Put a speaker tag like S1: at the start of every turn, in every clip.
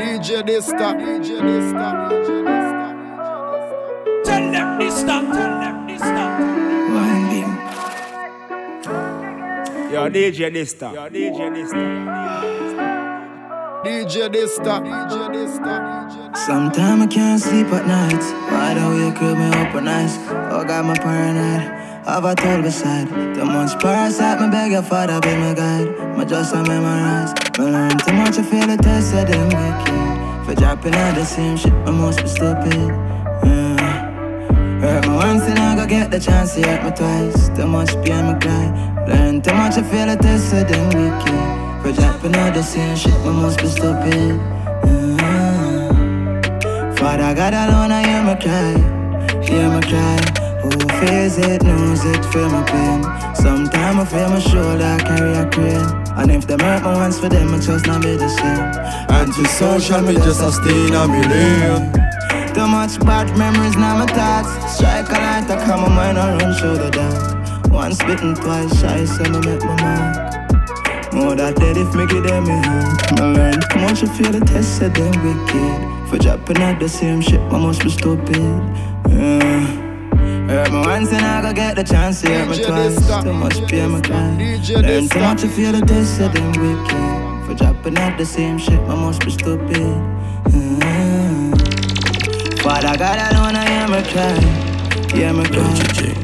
S1: DJ Dysta, DJ Dysta, DJ Dysta.
S2: Tell them this stop, tell them this stop.
S3: Winding.
S4: Yo, DJ Dysta. Yo, DJ Dysta.
S1: DJ Dysta, DJ Dysta.
S3: Sometimes I can't sleep at night. Wide awake, wake me up at night. Oh God, my paranoid. Have a toll beside. Too much parasite, me beg your father be my guide. My just a memorize. Learn too much, I feel the test of them wicked. For dropping out the same shit, I must be stupid. Yeah. Hurt me once and I go get the chance to hurt me twice. Too much pain, me cry. Learn too much, I feel the test of them wicked. For dropping out the same shit, I must be stupid. Yeah. Father God alone, I hear me cry, hear me cry. Who feels it, knows it, feel my pain. Sometimes I feel my shoulder, carry a crane. And if them hurt my once for them, I just not be the same.
S1: Anti-social, me just a stay in a million.
S3: Too much bad memories now my thoughts. Strike a light, I come my mind and run through the dark. Once bitten, twice shy, so me make my mark. More that dead if me give them a hand. Me learn too much, I feel the test, said them wicked. For dropping out the same shit, I must be stupid. Yeah. Hurt me once and I go get the chance to hurt me
S1: DJ
S3: twice. Too much
S1: DJ
S3: pain, me
S1: Dysta,
S3: cry. Learn too much, I feel the test, said them wicked. For dropping out the same shit, I must be stupid. Yeah. Father God alone, I hear me cry. Hear me cry.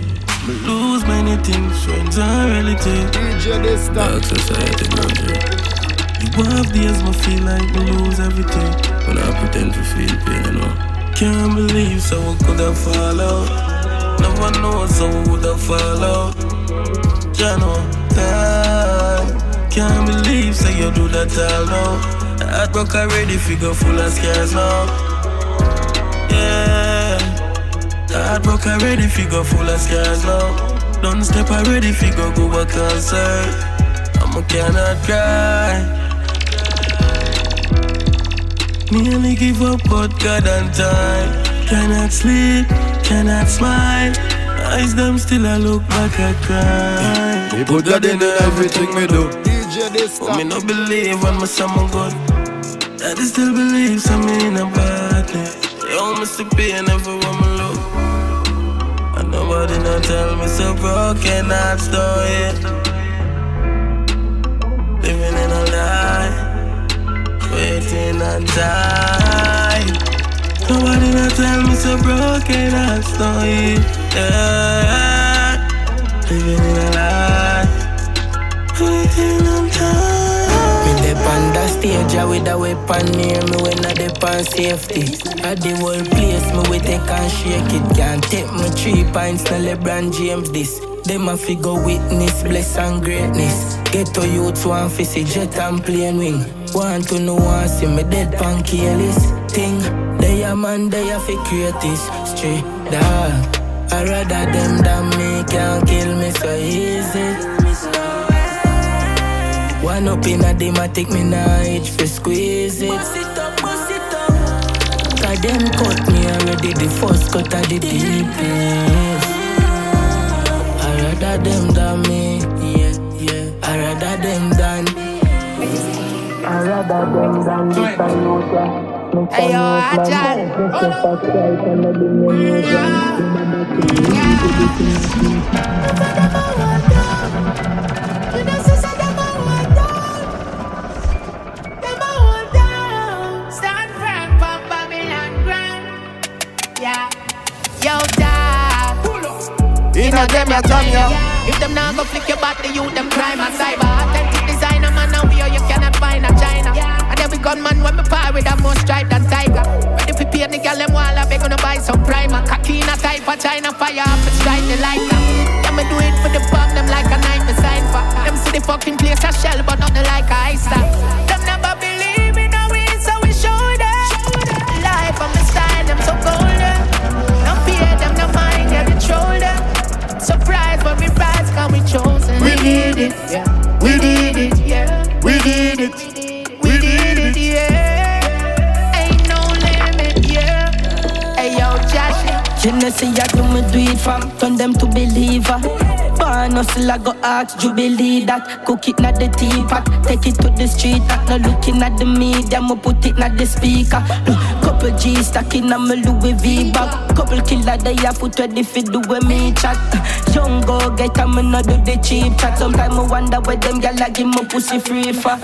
S5: Me lose many things, friends and relatives.
S1: DJ Dysta.
S5: Dark society boundary. You have days me feel like me lose everything. When I pretend to feel pain, you know. Can't believe someone could have fall out. Never know someone would have fall out. Jano, time. Can't believe say you do that all now. Heartbroke already, figure full of scars now. Yeah. Heartbroke already, figure full of scars now. Don't step already, figure go back outside. I'm a cannot cry. Nearly give up, but God and time. Cannot sleep, cannot smile. Eyes them still I look back at cry.
S1: Me put God in everything me do. DJ
S5: But me
S1: Dysta.
S5: no believe when my son good. Daddy still believes I'm in a badness. They all miss the pain everywhere me look. And nobody not tell me so broken heart story. Living in a lie, waiting on time. Nobody not tell me so broken heart story. Yeah, living in a lie, waiting on time.
S6: Me on the stage a with a weapon near me when I dep on safety. At the whole place me we take and shake it. Can't take me three pints no LeBron James this. Them a figure witness, bless and greatness. Get to youth want fi see jet and plane wing. Want to know want see me dead pan careless thing. They a man, they a fi create this straight dog. I rather them than me can't kill me so easy. One up in a take me nah itch for squeeze it. Bust it up, bust it up. Cause them cut me already, the first cut of the deepest. I rather them than me, yeah, yeah. I rather them than. I rather them than this I know ya.
S7: Hey yo, Ajahn.
S8: Stand firm for Babylon ground. Yeah. Yo, dad.
S1: In a them ya jam ya.
S8: If them not go flick your body, you them crime and cyber. Authentic designer, man, now we are you cannot find a China. And every gunman when me par with a more stripe than tiger. Ready for pay the girl them wall, I beg gonna buy some primer. Kakina type of China fire up and strike the lighter. Yeah, me do it for the pub, them like a me sign for. Them see the fucking place a shell, but nothing like a ice stop. Them never believe in our way, so we show them. Life and my style, them so golden. No fear them, no mind, yeah, control them. Surprise when we rise, cause we chosen. We did it, yeah. We did it, yeah. We did it.
S6: Genesee, I do me do it from turn them to believer. Born
S9: hustle, I go ask Jubilee that. Cook it not the teapot, take it to the street. That no looking at the media, me put it not the speaker. Couple G stacking on my Louis V bag. Couple killer they have foot ready fi do with me chat. Young go get a me no do the cheap chat. Sometimes I wonder where them gyal a give me pussy free for.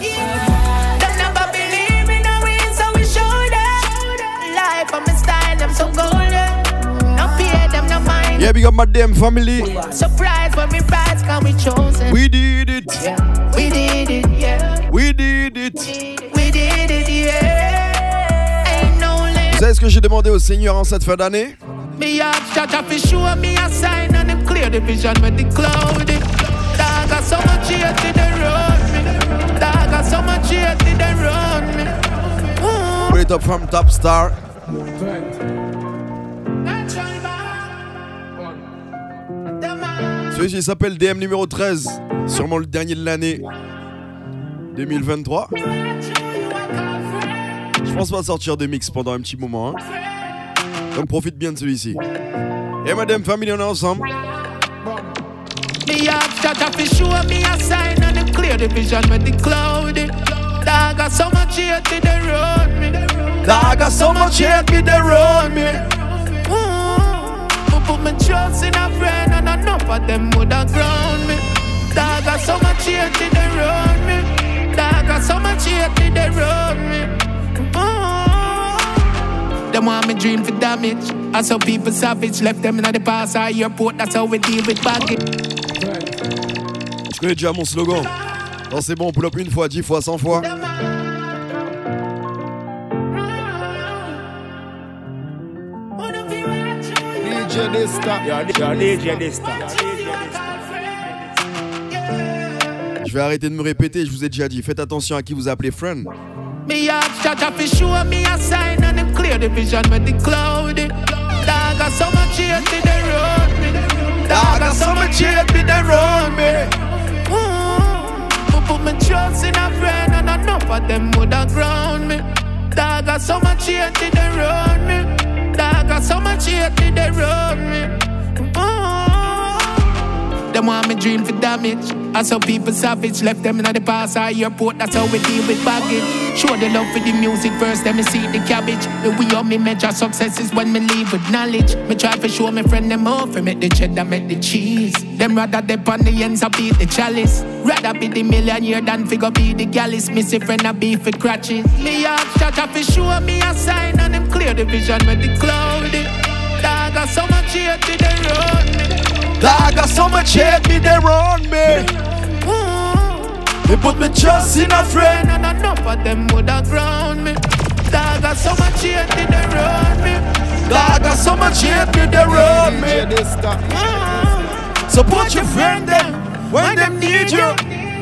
S10: Yeah, big up my damn family.
S8: Surprise when we rise, cause we chosen.
S10: We did it.
S8: Yeah. We did it, yeah.
S10: We did it.
S8: We did it, yeah. Ain't no limit.
S10: Vous savez ce que j'ai demandé au Seigneur en cette fin d'année?
S8: Me ask Jah fi show me a sign and him clear the vision with the cloudy. Dog got so much hate to the road me. Dog got so much hate to the road me.
S10: Put it up from top star. Celui-ci s'appelle DM numéro 13. Sûrement le dernier de l'année 2023. Je pense pas sortir de mix pendant un petit moment. hein. Donc profite bien de celui-ci. Et Madame Family, on est ensemble.
S8: Me ask Jah fi show me a sign and him clear the vision with the cloudy. Dog got so much hate to the road me.
S10: Dog got so much hate me, they run me.
S8: But put my trust in a friend and enough of them woulda ground me. Dog got so much hate to the road me. Dog got so much hate to the road me. Them want me dream for damage. I saw people savage, left them in the past or airport. That's how we deal with baggage.
S10: Je connais déjà mon slogan. Non, c'est bon, pull up une fois, dix fois, cent fois.
S2: DJ
S4: DJ.
S10: Je vais arrêter de me répéter, je vous ai déjà dit. Faites attention à qui vous appelez friend.
S8: Me ask Jah Jah fi show me a sign and him clear the vision with the cloudy. Dog so much hate to the road me. Dog so much hate me they run me. But put my trust in a friend and enough of them woulda ground me. Dog got so much hate to the road me. So much hate to the road me. Them want me dream for damage. I saw people savage, left them in the past or airport. That's how we deal with baggage. Show the love for the music first, then me see the cabbage. The way on me measure success is when me leave with knowledge. Me try to show me friend them off, and make the cheddar, make the cheese. Them rather dip on the ends, I beat the chalice. Rather be the millionaire than figure be the gallus. Missy friend, I beef with crutches. Me ask Jah fi show me a sign and him clear the vision with the cloudy. Dog got so much hate to the road me.
S10: Dog got so much hate me, they run me.
S8: Ooh.
S10: They put me trust in a friend.
S8: And enough of them woulda ground me. Dog got so much hate in the road me.
S10: Dog got so much hate me, they run me.
S2: Dysta.
S8: Ah.
S10: Support your friend them when them need you.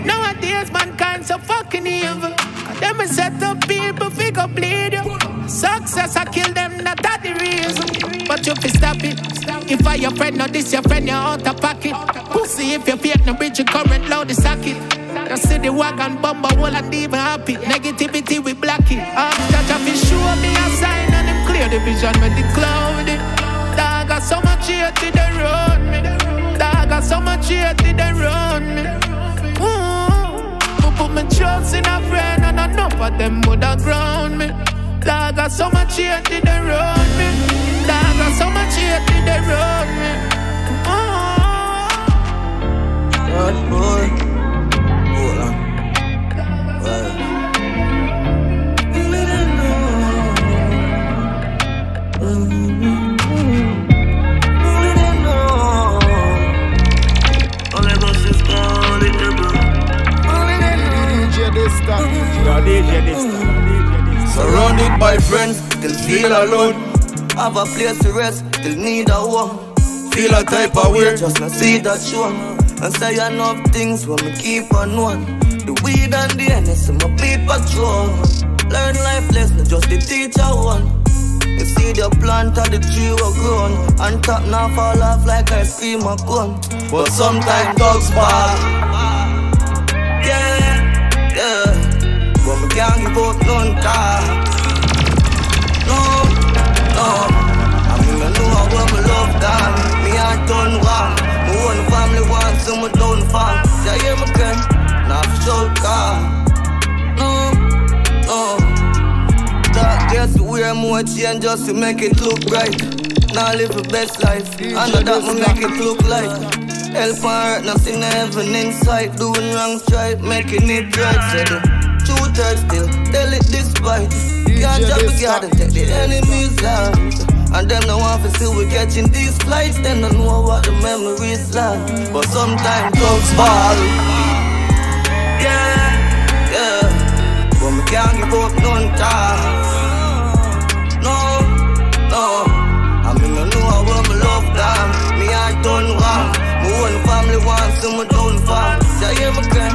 S8: Nowadays mankind so fucking evil. Them a set up people fi go bleed you. Success I kill them, not that the reason. But you fi stop it. If I your friend, not this your friend, you're out of pocket. Pussy if you fake no bridge, you current loud the socket. You see the wagon bumper wall and even happy. Negativity we block it. After Jah fi show me a sign and him clear the vision with the cloudy. Dog got so much hate to the road me. Dog got so much hate to the road me. Ooh, put my trust in a friend and enough of them woulda ground me. Dog got so much hate to the road me. Dog got so much hate to the road me. Ooh.
S11: Bad boy. Hold on. Well. Only them know. Only them know. Only go sister, only them know. Only them know.
S2: DJ Dysta.
S4: Yo, DJ Dysta. DJ Dysta.
S11: Surrounded by friends, still feel alone. Have a place to rest, still need a home. Feel a type of way, just not see that show. And say enough things when me keep on one. The weed and the NS, my beat patrol. Learn life lesson, just the teacher one. You see the plant of the tree will grown And top now fall off like ice cream a cone But sometimes dogs bark Yeah, yeah But me can't give out none talk Change just to make it look right. Now live the best life. I know that will make it look like. Help and hurt, nothing heaven inside. Doing wrong stripe, making it right. Said the truth hurt still, tell it despite. Can't just be God and take the enemy's life. And them no want to see we catching these flights. Then I know what the memories like. But sometimes thugs fall. Yeah, yeah. But me can't give up none time. Done wrong. My own family wants to my downfall. Say yeah, me can.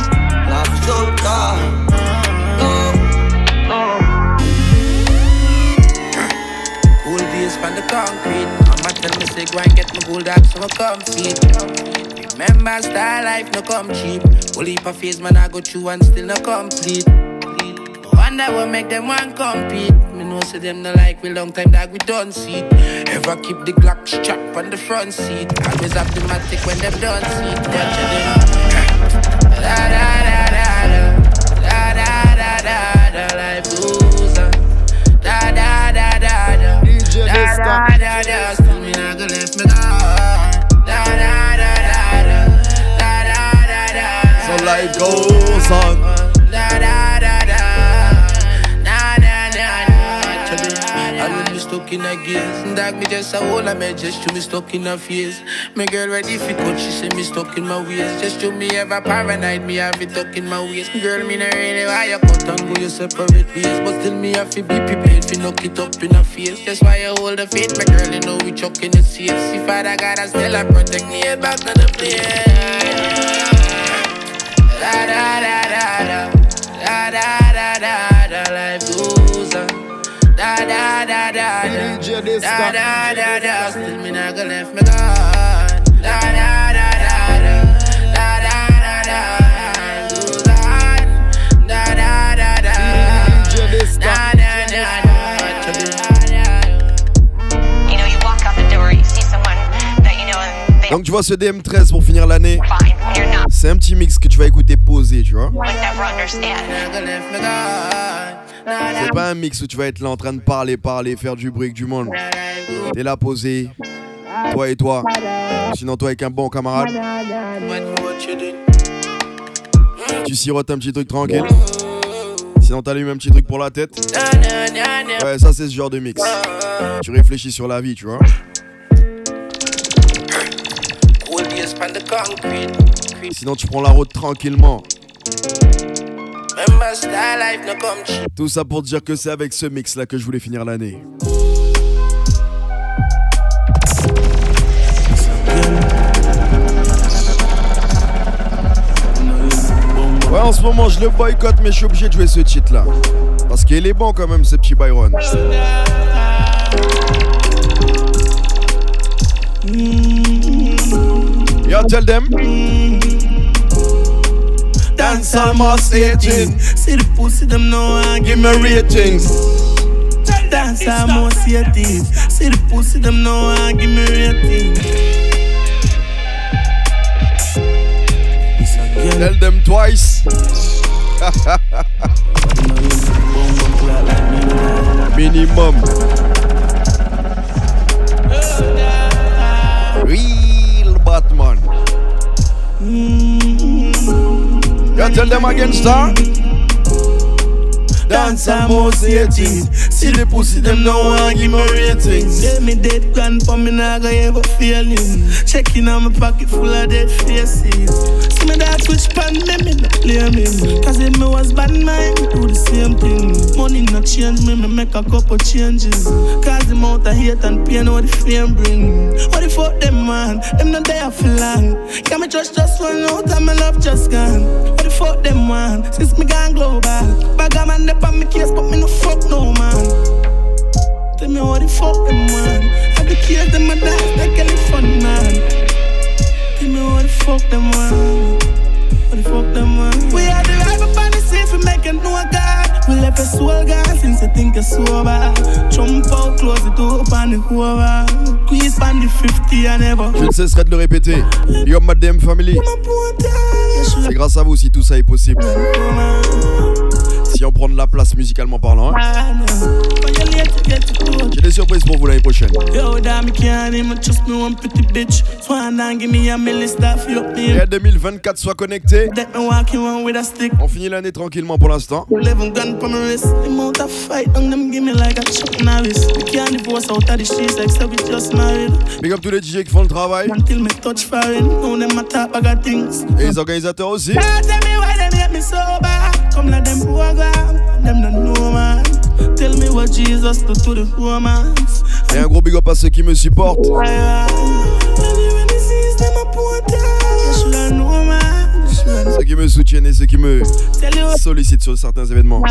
S11: Not so time. No, no.
S6: Cool days from the concrete. Mama tell me say go and get my gold up so I come feet. Remember star life no come cheap. Only heap of phase man I go through and still no complete. Wonder what make them want compete. Know say them no like we long time that we don't see. it. Ever keep the Glock strap on the front seat. Always have the matic when them don't see. it. Watch them. Da da da da da da da da da da life goes on. Da da da da da.
S10: DJ
S6: Da da da da. Still me not gonna left me gone. Da da da da da. Da da da da.
S10: So life goes on.
S6: In a gears. Dog me just a hole, I may just to me stuck in a phase. My girl ready cut, she say me stuck in my ways. Just to me ever paranoid, me have it stuck in my ways. Girl, me not really why you cut and go your separate ways. But still me have to be prepared for knock it up in a face. That's why I hold the faith, my girl, you know we chuck in the safe. See father God, I still I protect me back to the place. Da da da. Da da da da
S10: Donc tu vois ce DM13 pour finir l'année. C'est un petit mix que tu vas écouter posé, tu vois. C'est pas un mix où tu vas être là en train de parler, parler, faire du bruit du monde. T'es là posé, toi et toi. Sinon toi avec un bon camarade, tu sirotes un petit truc tranquille. Sinon t'allumes un petit truc pour la tête. Ouais, ça c'est ce genre de mix. Tu réfléchis sur la vie, tu vois. Sinon tu prends la route tranquillement. Tout ça pour dire que c'est avec ce mix là que je voulais finir l'année. Ouais, en ce moment je le boycotte, mais je suis obligé de jouer ce titre là. Parce qu'il est bon quand même, ce petit Byron. Yo, tell them.
S12: Dance almost 18. See the pussy, them know I give me ratings. Dance almost 18. See the pussy, them know I give me ratings.
S10: Tell them twice. Minimum. Real Batman. Tell them against her.
S12: Dance almost 18. See the pussy, them know I give me ratings. Get me dead grand for me, nah go ever feeling. Checking on my pocket full of dead faces. See me that switch pan, me, me no blaming. Cause if me was bad mind, me do the same thing. Money not change me, me make a couple changes. Cause the amount of hate and pain what the fame bring. What the fuck them man, them not there for long. Can me trust just one out and my love just gone. What the fuck them man, since me gone global. Bag a man, they on me case, but me no fuck no man. Tell me what the fuck them man. I the kids them a dance like any fun man. Tell me what the fuck them man. What the fuck them man. We had the up on the scene for making no God. We left a soul gone since I think it's sober. Jump out, close the door, on the cover. Squeeze on the 50 and never.
S10: Je ne cesserai de le répéter. Yo, Madame Family. C'est grâce à vous si tout ça est possible. Si
S1: vient prendre la place musicalement parlant. Hein. J'ai des surprises pour vous l'année prochaine. Et 2024 soit connecté. On finit l'année tranquillement pour l'instant. Big up tous les DJ qui font le travail. Et les organisateurs aussi. Come let them program, them don't know man. Tell me what Jesus do to the romance. Et un gros big up à ceux qui me supportent. Ceux qui me soutiennent et ceux qui me sollicitent sur certains événements.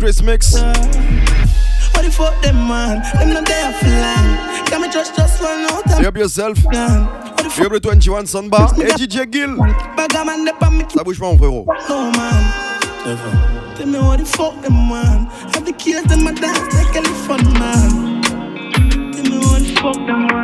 S1: Chris Mix. What the fuck them man? Them not there for long. Can me just just one out? Big up yourself. Big up le 21 Sunbar et DJ Gill. Ça bouge pas mon frérot. No man. Tell me what the fuck them man? Have the kids them a dance like a fun man. Tell me what the fuck them man.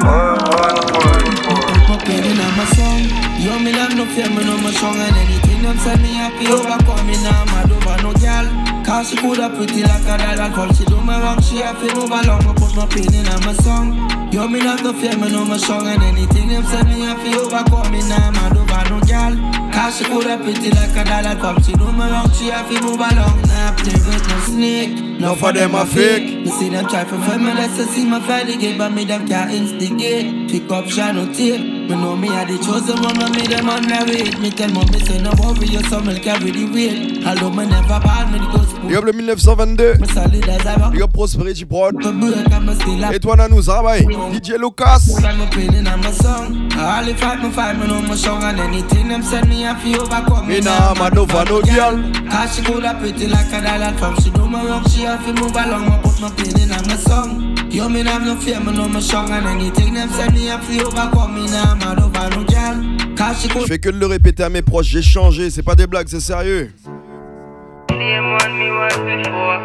S1: My my song. Yo, me love no fear, me know my song and anything them send me happy overcome me now, mad over no girl. Cause she coulda pretty like a doll call she do me wrong, she have to move along, I put my pain in my song. Yo, me not no fear, me know my song and anything them send me have to overcome me now, mad over no girl. Cause she coulda pretty like a doll come she do me wrong, she have to move along. Nah, play with no snake, no for them a fake. Me see them try for find me, let's see my family get, but me them can't instigate. Pick up, shine no tape. Me know me are the chosen one, me them on the way. Me tell mommy say no worry, your son will carry the weight. Although me never bad, me the ghost. Big up le 1922. Big up Prosperity Prod. Et toi Nanou, ça va DJ Lucas. All if I me find me know my song and anything them send me a feel overcome. Me nah mad over no girl. Cause she coulda pretty like a dollar from she do me wrong, she have to move along. I put my pain in my song. Yo, me have no fear, me know my song and anything them send me a feel overcome. Me nah mad over no girl. Je fais que de le répéter à mes proches, j'ai changé, c'est pas des blagues, c'est sérieux. Name one me was before.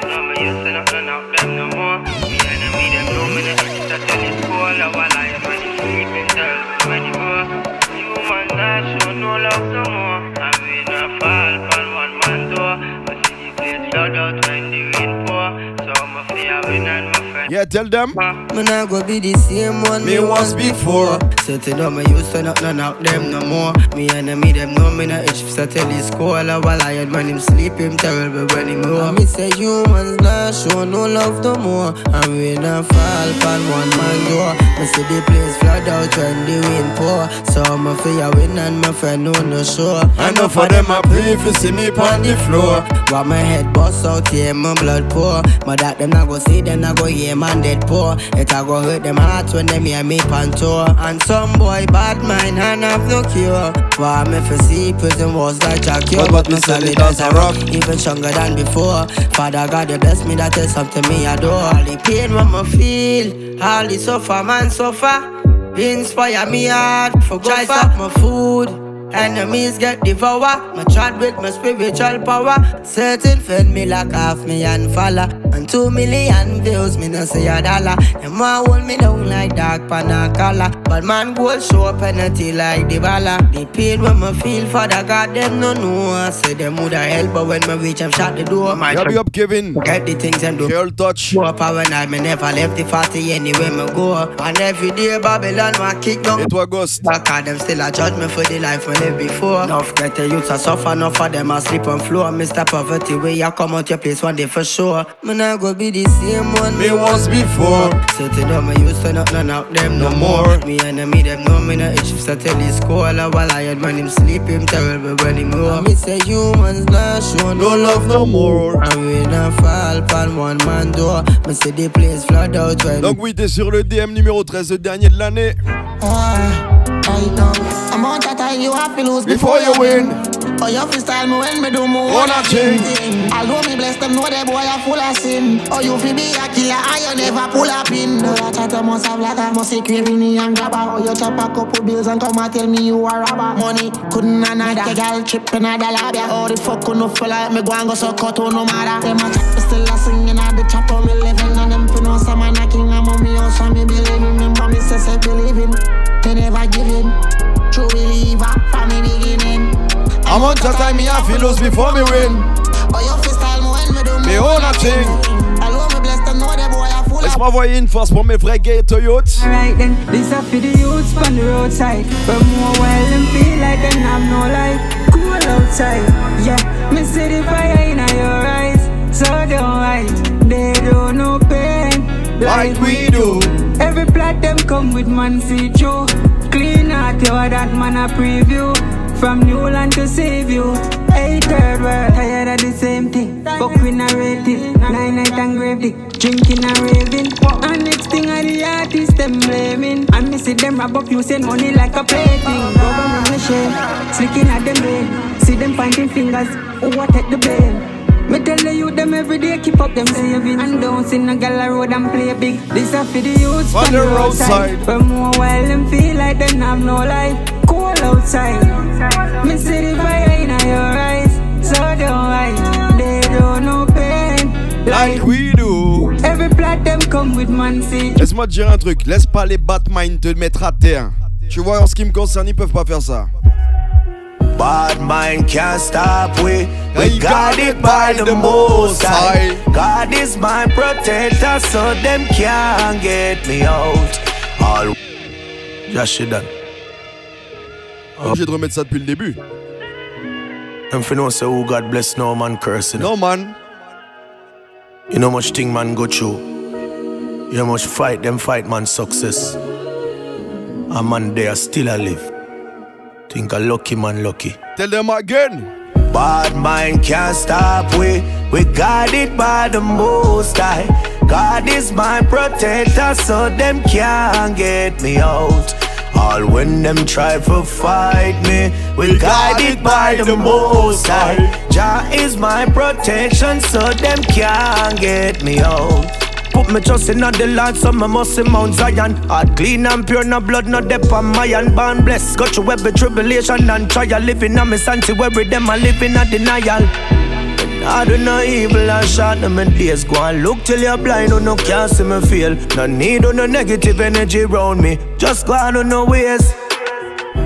S1: You know me used to not run out them no more. Me enemy them know me not to tell it cool. Now while I am ready sleeping, tell many more. Human not show no love no more. And we not fall from one man door. But see the place flood out when the rain pour. So a fear win and my. Yeah, tell them. Me not go be the same one me, me was before. Setting up my used to not none out them no more. Me enemy them know me not itch for tell his school while I had when him sleep him terrible when him more. Me say humans not show no love no more. And we not fall pan one man door. Me see the place flood out when the wind pour. So I'm a fear win and my friend know no sure. I know for them I pray if you see me on the floor. But my head bust out here, my blood pour. But that them not go see them not go hear man dead poor. It a go hurt them hearts when them hear me pan tour. And some boy bad mind and have no cure. Why me for see prison was like a cure. But, but me solid as a rock, even stronger than before. Father God, you bless me, that is something me adore. All the pain what me feel, all the suffer man suffer. Inspire me hard for go up my food. Enemies get devoured. My chat with my spiritual power. Certain fed me like half million follow. And two million views, me no say a dollar. Them want hold me down like dark panacala. But man gold show up penalty like the bala. The pain when me feel for the God, them no know. I say them woulda help, but when me reach, I'm shut the door. My be up, Kevin. Get the things and do. Girl touch. Go up when I me never left the party anywhere me go. And every day Babylon want kick down. It was ghost. Back them still a judge me for the life when live before. Enough get the youths a suffer, enough of them sleep on floor. Mr. Poverty, where you come out your place one day for sure. Me not go be the same one me was before. Setting up my used to not none out them no more. Me enemy them know me itch so tell while I had man him sleep him terrible when him. Me say humans not show no love no more. And we not fall pan one man door. Me say the place flood out when. Donc oui, t'es sur le DM numéro 13, le dernier de l'année. I know. Amount of time you have to lose before, before you win. Oh, you freestyle me when me do more One a thing. Although me bless them, know the boy are full of sin. Oh, you fi be a killer, and you never pull a pin. Oh, you chat must have like a must craving me and grabber. Oh, you chop a couple bills and come and tell me you are robber. Money couldn't another. The girl trip another lab, yeah. Oh, the fuck no feel like me go and go so cut on oh, no matter. Them a chat, still a singing at the top of me living. And them fi know some a king and mommy also me believe. Remember me say say believing. They never give in. True believer from the beginning.
S10: I'm on the time me I feel lose before me win.
S12: Oh, you feel style me when me do
S10: Me own a thing.
S12: Hello, me blessed to know the boy a fool.
S10: Laisse-moi envoyer une force pour mes vrais ghetto youths.
S13: Alright then, this up for the youths on the roadside. But more while them feel like they have no life. Cool outside, yeah. Me see the fire in your eyes, so don't hide. They don't know pain
S10: Like we do.
S13: Every plot them come with man see through. Clean out your that man a preview. From Newland to save you. Hey, third world, tired of the same thing. Fuck we narrative. Nine night and grave dick. Drinking and raving. And next thing are the artists them blaming. And me see them rub up using money like a plaything. Government me shame. Slicking at them brain. See them pointing fingers. Who what take the blame? Me tell the youth them every day keep up them saving And don't see no gal a road and play big This a for the youths
S10: On the roadside.
S13: But more while them feel like they have no life Cool outside Me see the fire in your eyes So don't hide They don't know pain
S10: Like we do.
S13: Every plot them come with man see
S10: Laisse-moi te dire un truc, laisse pas les Batman te mettre à terre. Tu vois, en ce qui me concerne, ils peuvent pas faire ça.
S14: Bad mind can't stop we. We got it by the most high. God is my protector, so them can't get me out. All just shit done.
S10: Obligé de remettre ça depuis le début.
S14: And for know say who God bless no man cursing.
S10: No man.
S14: You know much thing man go through. You know much fight them fight man success. A man there still a live. Think a lucky man lucky.
S10: Tell them again.
S14: Bad mind can't stop we. We guided by the most high. God is my protector, so them can't get me out. All when them try to fight me, we guided by the most high. Jah is my protection, so them can't get me out. Put me trust in the Lord, so me must see Mount Zion. Heart clean and pure, no blood, no depth on my iron born blessed. Got through every tribulation and trial, living on me sanctuary, them a living a denial. I do no evil and shot them in days. Go and look till you're blind, or no can't see me feel. No need of no negative energy around me. Just go on no ways.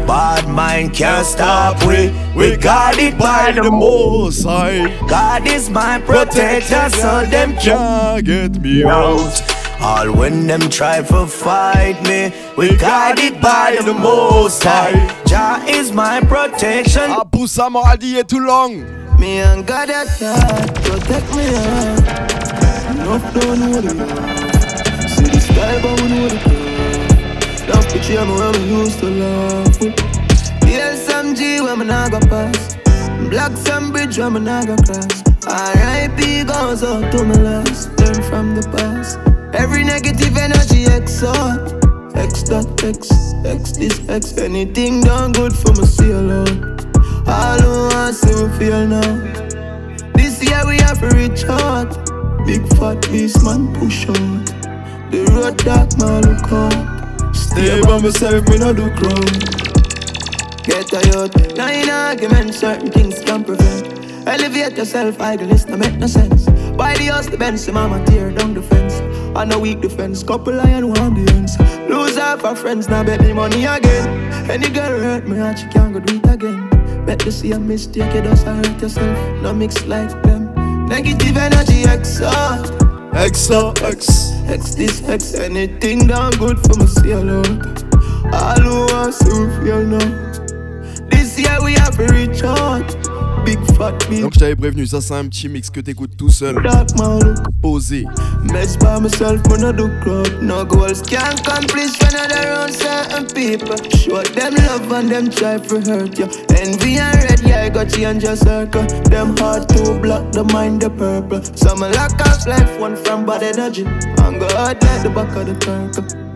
S14: Bad mind can't stop we. We got it by the most high. God is my protector, so them
S10: can't get me out.
S14: All when them try to fight me, we it by the most high. Jah is my protection.
S10: I put some est too long.
S12: Me and God that God protect me heart. Enough don't know the. See the sky, but we know the. Love picture me when we used to laugh. Heal some G when me nah go pass. Block some bridge when me nah go cross. R.I.P. goes out to my last. Learn from the past. Every negative energy exalt. X dot X, X this X. Anything done good for me, see alone. All who want see feel now. This year we have to reach out. Big fat beast man push on. The road dark man look out. Stay by myself, me no do crowd. Get tired. Now in argument, certain things can prevent. Elevate yourself, idleness, no make no sense. Buy the house, the Benz, the mama tear down the fence. On a weak defense, couple iron one the ends. Lose half our friends, now bet me money again. Any girl hurt me, and she can't go do it again. Bet you see a mistake, you just hurt yourself. No mix like them. Negative energy, exalt.
S10: XO, X.
S12: X this, X anything done good for me, see a lot. All who want to feel now. This year we have to reach out. Big fat beat.
S10: Donc je t'avais prévenu, ça c'est un petit mix que t'écoutes tout seul. Posé.
S12: Mess by myself, when I do crowd. No goals can accomplish when I around certain people. Show them love and them try to hurt you. Envy and red, yeah, I got change your circle. Them heart too black, the mind the purple. Some lack of life, one from bad energy. And go hard like the back of the turtle.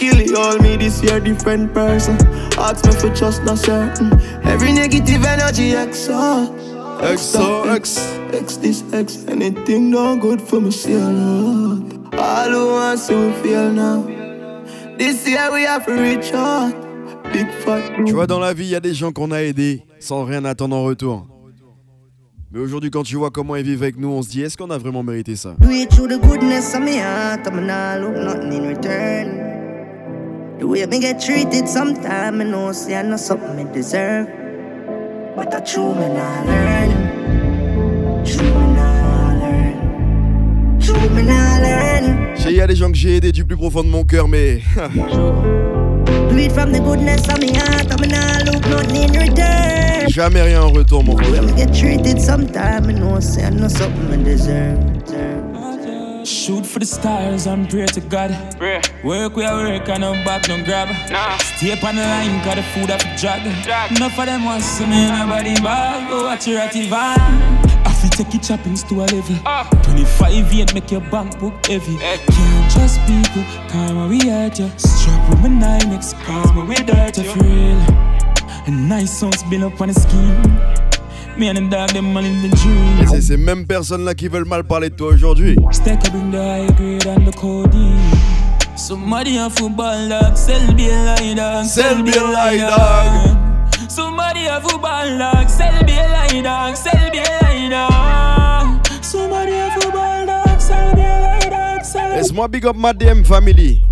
S12: Kill it all me this year, different person. Ask me for trust, not certain. Every negative energy, exalt.
S10: XO, X.
S12: X this X, anything done good for me, see a lot. All who want to feel now. This year we have to reach out. Big fat
S10: Tu vois, dans la vie, il y a des gens qu'on a aidés sans rien attendre en retour. Mais aujourd'hui, quand tu vois comment ils vivent avec nous, on se dit est-ce qu'on a vraiment mérité ça?
S15: Do it through the goodness of me heart, I'm not look nothing in return. The way me get treated sometime, I know say I know something me deserve. But I true me not learn. True me not learn. True me not learn.
S10: Il y a des gens que j'ai aidés du plus profond de mon cœur, mais.
S15: It from the goodness of my heart. I'm not look nothing in return.
S10: Jamais rien en retour, mon frère.
S15: When me get treated sometime, I know say I know something I deserve.
S16: Shoot for the stars and pray to God. Pray. Work where I work and no back, no grab. Nah. Stay up on the line, cause the food up drag. drag. Enough of them want to me, nobody bag. Go watch your ratty van. I feel take your choppings to a level. Uh. 25 yet make your bank book heavy. Hey. Can't trust people, time we hurt you. Strap with my nine, expose me with dirt, you real. A nice songs built up on the scheme.
S10: Et c'est ces mêmes personnes-là qui veulent mal parler de toi aujourd'hui.
S16: Somebody a football dog, sell be a lie dog,
S10: sell be a lie dog.
S16: Somebody a football dog, sell be a lie dog, sell be a lie dog. Somebody a football dog, sell be a lie dog, sell.
S10: Laisse-moi big up ma DM family,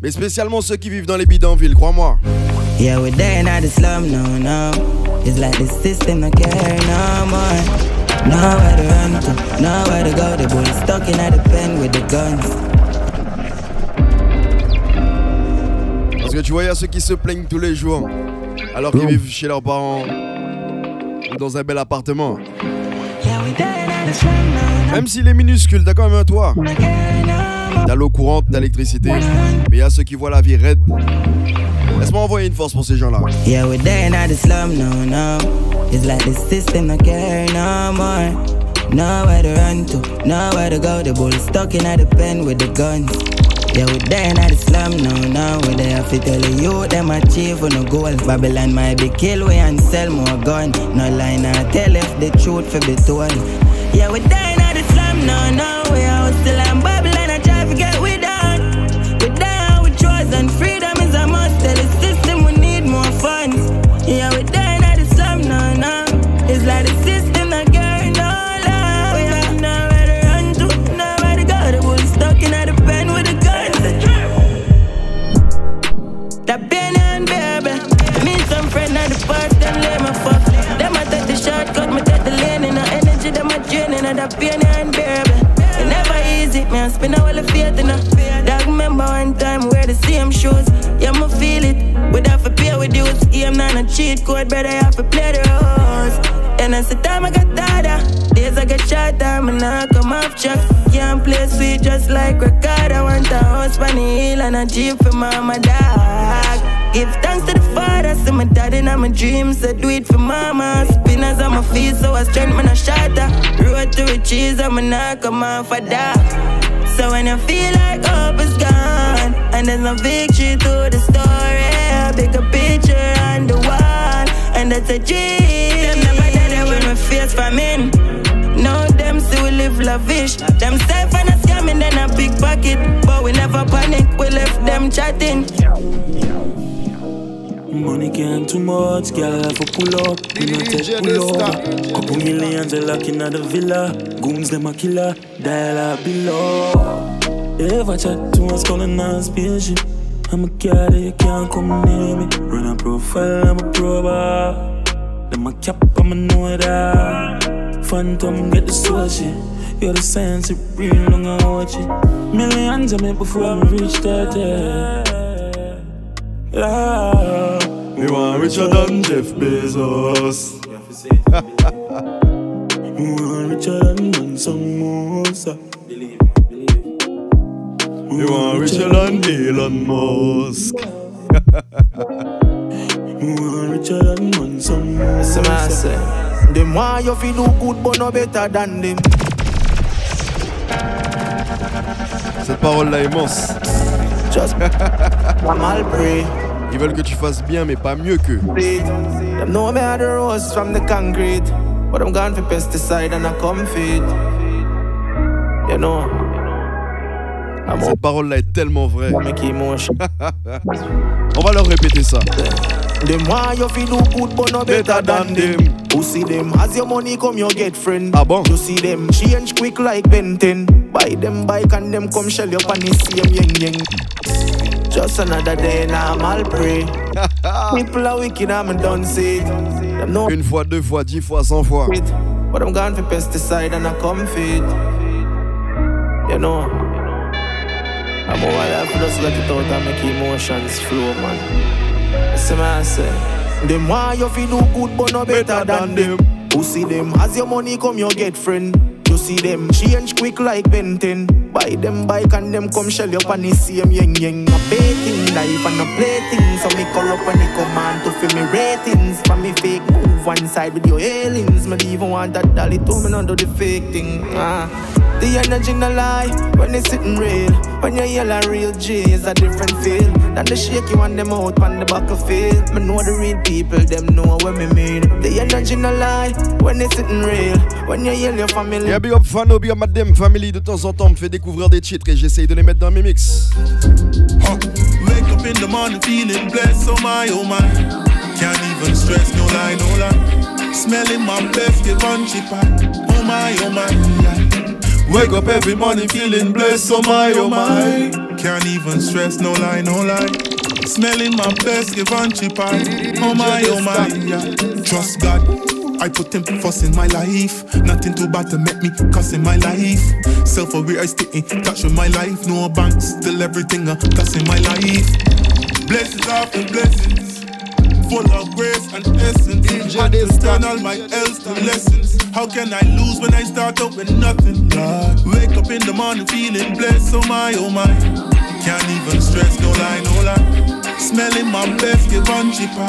S10: mais spécialement ceux qui vivent dans les bidonvilles, crois-moi.
S1: Yeah, we're dying at the slum, no, no. It's like the system don't care no more. Nowhere to run to, nowhere to go. The stuck in the pen with the guns.
S10: Parce que tu vois, il y a ceux qui se plaignent tous les jours, alors qu'ils vivent chez leurs parents ou dans un bel appartement. Même s'il est minuscule, t'as quand même un toit. T'as l'eau courante, t'as l'électricité. Mais il y a ceux qui voient la vie raide. Laisse-moi envoyer une force pour ces gens-là.
S1: Yeah, we're dying at the slum, no, no. It's like the system don't care no more. Nowhere to run to, nowhere to go. The bull stuck in the pen with the guns. Yeah, we dying at the slum, no, no. We have to tell youth them achieve for no goals. Babylon might be kill we and sell more gun. No line, I tell if the truth for be told. Yeah, we dying at the slum, no, no. We are still in Babylon, I try to get we done. We down with choice and cheat code, but I have to play the rules. And as the time I got tighter, days I get shot down, and I come off track. Can't play sweet just like record. I want a house on hill and a jeep for mama dog. Give thanks to the father, see my daddy in my dreams. I do it for mama. Spinners on my feet, so I strength man a shatter. Road to riches, I'm knock, come off a dark. So when you feel like hope is gone, and there's no victory to the story, I pick a picture on the wall, and that's a dream. Them never dead when we face famine. No, them still live lavish. Them safe and a scamming, then a big pocket. But we never panic, we left them chatting.
S16: Money can't too much, girl, have a pull up. We not take pull up. Couple millions are locking at the villa. Goons, them a killer. Dial up below. Ever chat to us calling on spaceship. I'm a cat, you can't come near me. Run a profile, I'm a prober. Them a cap, I'm a know that. Phantom, get the sushi. You're the science, it real long I watch it. Millions of me before I reach that. Yeah.
S10: We want richer than Jeff Bezos.
S16: We want richer than Mansa Musa.
S10: We want richer than Elon Musk.
S16: We want richer than Manson
S14: Listen, I
S16: Musa.
S14: say, them want you feel do good, but no better than them.
S10: Cette parole-là est immense.
S14: Just mal pray.
S10: Ils veulent que tu fasses bien, mais pas mieux qu'eux.
S14: Them know me had the rose from the concrete, but I'm gone for pesticide and I come feed. You know. I'm
S10: Cette parole-là est tellement vraie. On va leur répéter ça.
S14: Them want you feel do good, but no better than them. Who see them as your money come, you get friend.
S10: Ah bon?
S14: You see them change quick like 10. Buy them bike and them come shell you on the same yang yang. Just another day, now I'm all pray. People are wicked, I'm done see it.
S10: Une fois, deux fois, dix fois, cent fois.
S17: But I'm gone for pesticide and I come feed. You know. I'm over there for just let it out and make emotions flow, man. See me I say. Them why you feel do good but no better than them. Who see them as your money come you get friend. You see them change quick like Ben 10. Buy them bike and them come shell you up on the same yang yang. A baiting life and a plaything. So me call up when they come on to feel me ratings. From me fake move one side with your aliens. Me even want that dolly to me not do the fake thing. Ah. The energy no lie when it's sitting real. When you yell a real G is a different feel. Than the shake you on them out on the back of field. Me know the real people, them know what me mean. The energy no lie when it's sitting real. When you yell your family.
S10: Yeah, big up Fano, big up Madame Family. De temps en temps, me fait découvrir des titres et j'essaye de les mettre dans mes mix.
S2: Huh. Wake up in the morning feeling blessed, oh my, oh my. Can't even stress, no lie, no lie. Smelling my best, give on pie. Oh my, oh my, yeah. Wake up every morning feeling blessed, oh my, oh my. Can't even stress, no lie, no lie. Smelling my best, give on pie. Oh my, oh my, yeah. Trust God. I put him first in my life. Nothing too bad to make me cuss in my life. Self aware, I stay in touch with my life. No banks, still everything a plus in my life. Blessings after blessings, full of grace and essence. I just turn all my L's to lessons. How can I lose when I start out with nothing? Lord, wake up in the morning feeling blessed. Oh my, oh my. Can't even stress, no lie, no lie. Smelling my best, give on cheaper.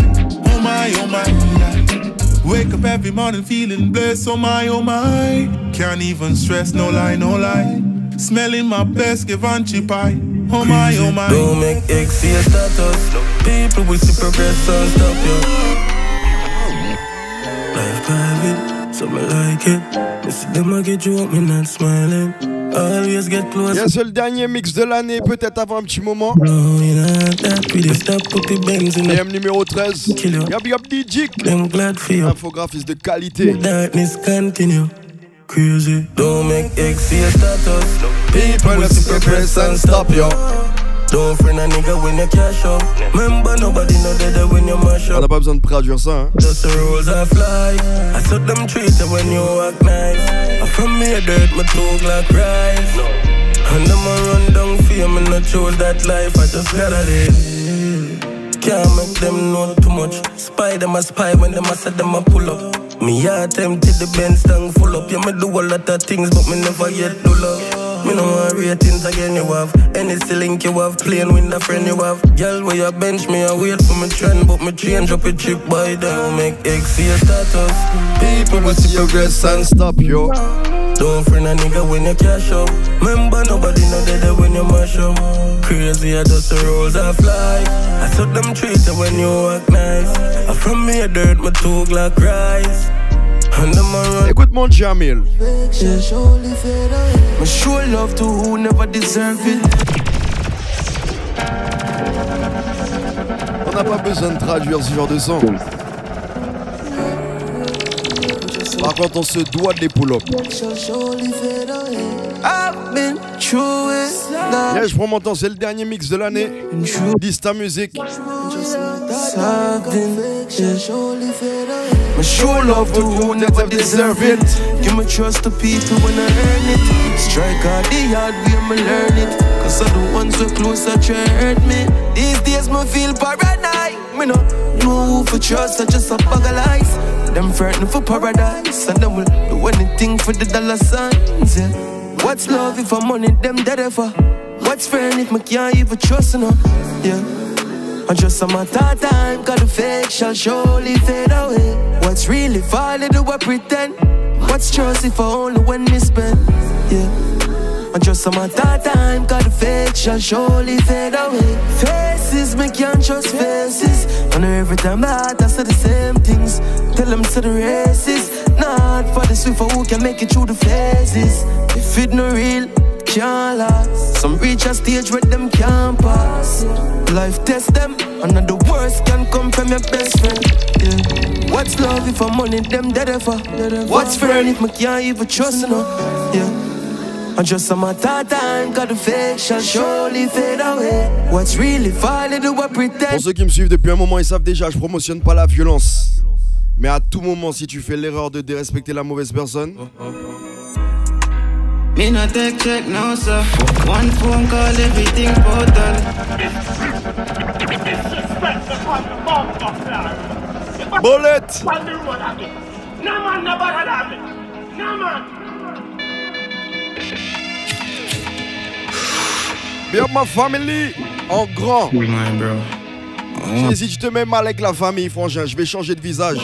S2: Oh my, oh my, yeah. Wake up every morning feeling blessed, oh my, oh my. Can't even stress, no lie, no lie. Smelling my best, give on pie. Oh my, oh my.
S5: Don't make X see a status. People will see progress and stop you. Life private, so me like it. Me see them I get you up, me not smiling. Always get close.
S10: Yes, c'est le dernier mix de l'année, peut-être avant un petit moment. PM numéro 13. Y'a big up DJ. Infographiste de qualité.
S5: Darkness continue. Crazy. Don't make X see a status. People will see press and stop you. Don't friend a nigga when you cash up. Remember nobody know that when you mash up.
S10: On n'a pas besoin de traduire ça, hein.
S5: Just the rules I fly. I saw them treat you when you walk nice. I from me a dirt, my two like rise. And them a run down fear, me not choose that life. I just gotta live. Can't make them know too much. Spy them a spy when them a say them a pull up. Me heart empty, the Benz tongue full up. Yeah, me do a lot of things, but me never yet do love. Me no want ratings again, you have. Any link you have, playing with a friend you have. Girl, where you bench me, I wait for my trend, but me change up a chip by down. Make X see a status. People will see progress and stop you. Don't friend a nigga when you cash up. Remember, nobody know that when you mash up. Crazy, I just the rules I fly. I saw them treat you when you walk nice. I from me a dirt, my two Glock rise.
S10: Écoute mon Jamil.
S5: Me show love to who never deserve it.
S10: On n'a pas besoin de traduire ce genre de son. Par contre, on se doit de les pull-up. Yeah, je prends mon temps, c'est le dernier mix de l'année. Dista Music.
S5: Me show love to who never deserve it. Give me trust to people when I earn it. Strike out the hard way, me learn it. Cause I'm the ones who closer try hurt me. These days, me feel paranoid. Me no know who for trust, I just a bag of lies. Them frightened for paradise, and them will do anything for the dollar signs. Yeah. What's love if I'm money, them dead ever? What's friend if me can't even trust no? Yeah. I just a matter of time, cause the fake shall surely fade away. What's really falling, do I pretend? What's trust if I only when me spend? Yeah. I just a matter of time, cause the fake shall surely fade away. Faces, me can't trust faces. Know every time that I say the same things. Tell them to the races. Not for the swift who can make it through the phases. If it no real, can't last. Some reach a stage where them can't pass. Life test them, and the worst can come from your best friend. Yeah. What's love if I'm money them dead ever? What's friend if me can't even trust no? Yeah. I just a matter of time, cause the fake shall surely fade away. What's really falling do I pretend?
S10: Pour ceux qui me suivent depuis un moment, ils savent déjà, je promotionne pas la violence. Mais à tout moment, si tu fais l'erreur de dérespecter la mauvaise personne.
S3: Me no take check now, sir. One phone call, everything total.
S10: Bullet.
S2: No man, no bother me. No man.
S10: Bien ma famille en grand.
S17: My bro.
S10: Si tu te mets mal avec la famille, frangin, je vais changer de visage.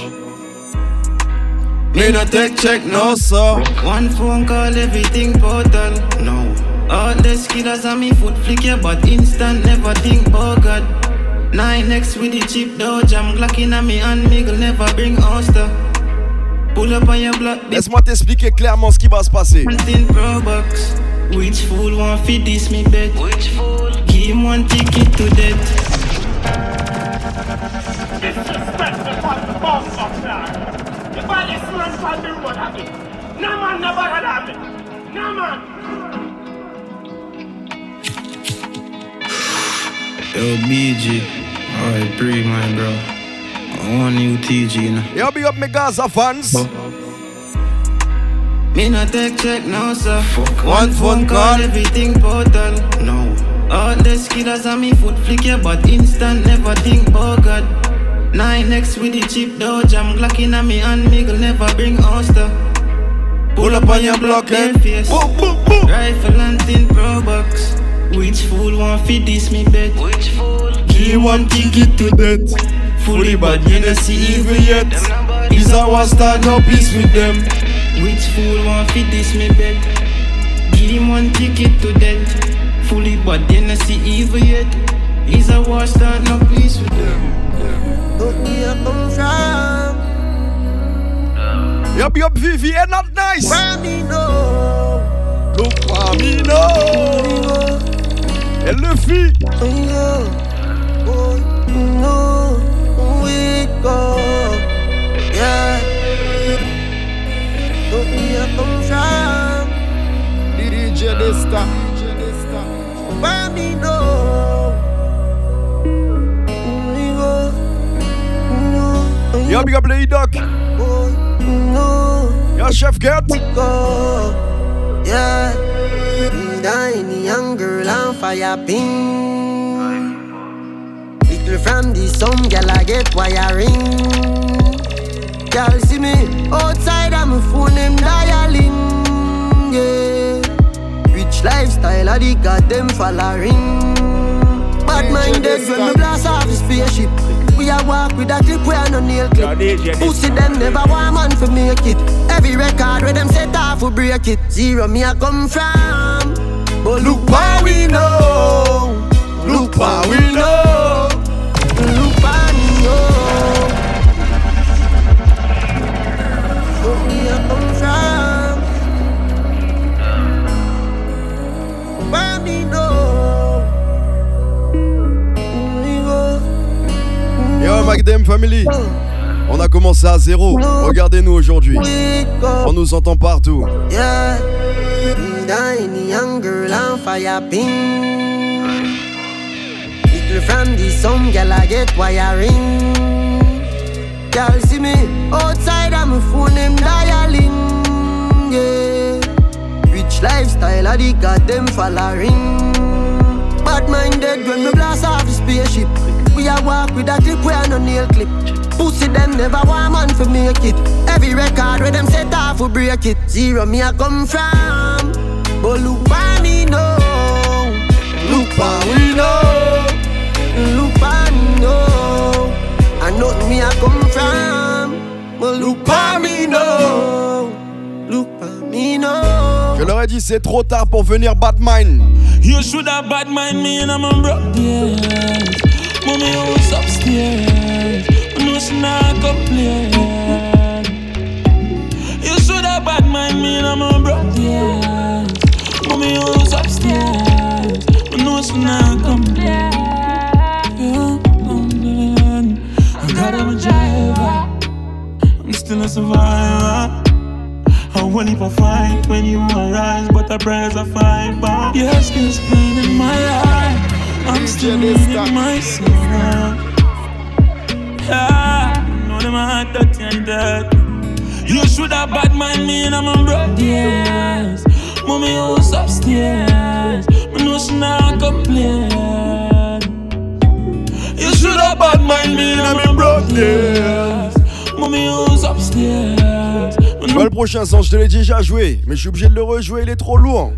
S3: Me no take check no sir. One phone call, everything total. No. All the skillers on me foot flick your but instant, never think, oh God. Nine next with the cheap dodge, I'm glocking on me and Miguel never bring Oster. Pull up on your block.
S10: Laisse-moi t'expliquer clairement ce qui va se passer.
S3: Which fool want feed this me bet? Which fool? Give one ticket to death.
S2: No man, no bother. No man.
S17: Yo, BG. Alright, pre, my bro. I want new TG, you know.
S10: Yo, big up me Gaza fans.
S3: Me no take check no sir. Fuck one, phone call, everything total. No. All the skillers on me foot flick your but instant, never think, oh God. Nine X with the cheap dodge, I'm glocking on me and Miguel never bring Oster. Pull up on your block, eh? face. Boom, boom, boom. Rifle and tin pro box. Which fool want feed this me bet? Which fool?
S10: Give one ticket to death. Fully bad, you don't see evil yet. Is our star, no peace with them.
S3: Which fool want feed this me bed? Give him one ticket to death. Fully but then I see evil yet. Is a war start no peace with them.
S11: Look me up come from.
S10: Yup, yup, Vivian, not nice.
S11: Mamino.
S10: Look, Mamino. Elle le fit.
S11: We go. Yeah. Don't
S10: Yo, big up, Lady Chef Gert.
S11: go. Yeah. Tiny young girl on fire ping. Little from the some gal I get wiring. Girl see me outside I'm a phone them dialing. Yeah. Rich lifestyle I the them following. Bad minded when me blast off the spaceship. We a walk with a clip, we a no nail clip. Pussy them never want man for make it. Every record where them set off, we break it. Zero me a come from. But look where we know. Look where we know. Look where we know. But me a come from. Where me know. We go.
S10: Yo, ma DM Family. On a commencé à zéro. Regardez-nous aujourd'hui. On nous entend partout.
S11: Yeah, tiny young girl on fire. Little from the some gal I get wiring. Girl see me outside I'm a phone them dialing. Yeah, rich lifestyle I the got them following. Bad minded when me blast off the spaceship. We a walk with a clip, we a no nail clip. Pussy them never want man for make it. Every record where them set off, we break it. Zero me a come from. But look where me know. Look where we know. Look where me know. I know me a come from. But look where me know. Look where me know.
S10: Je leur ai dit, c'est trop tard pour venir Batman.
S16: You should have bad mind me and I'm a broke yes. Mommy house upstairs I not complain You should have bad mind me and I'm a broke yes. House upstairs I know she not complain I got a driver I'm still a survivor I will leap a fight when you arise, but the prayers are fine. But your skin's pain in my life. I'm still in my soul. Yeah, I my heart dirty and dirt. You should have bad mind me and I'm a broke yes. Mommy house upstairs. Me know she not complain. You should have bad mind me and I'm a broke yes. Mommy house upstairs.
S10: Le prochain son, je te l'ai déjà joué, mais je suis obligé de le rejouer, il est trop lourd.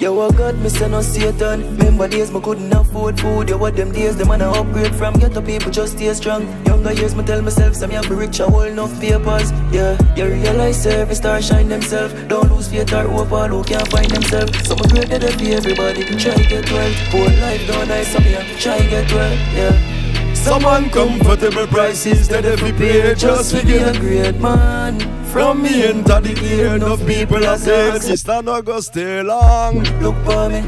S6: Yo, what God, me say no Satan. Remember days me couldn't afford food. Yo, what them days, them man a upgrade from Get ghetto people just stay strong. Younger years, me tell myself, some young be rich, I hold enough papers. Yeah, you realize every star shine themselves. Don't lose faith or hope all who can't find themselves. Some great that be everybody. Try get well. Poor life don't I, some young try get well. Yeah.
S10: Some uncomfortable prices that every pay just to get a great man. From me enter the ear, enough people are saying this not go stay long.
S6: Look for me,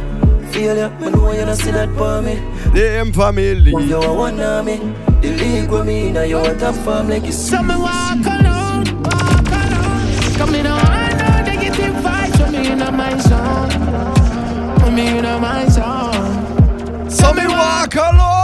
S6: feel ya, me know you not see that for me.
S10: Them family.
S6: You are one of me, the league with me, now you a top farm like you.
S8: So me walk alone, walk alone. Come in oh, on, no negative vibes, so me in my zone. Me in my zone.
S10: So me walk alone.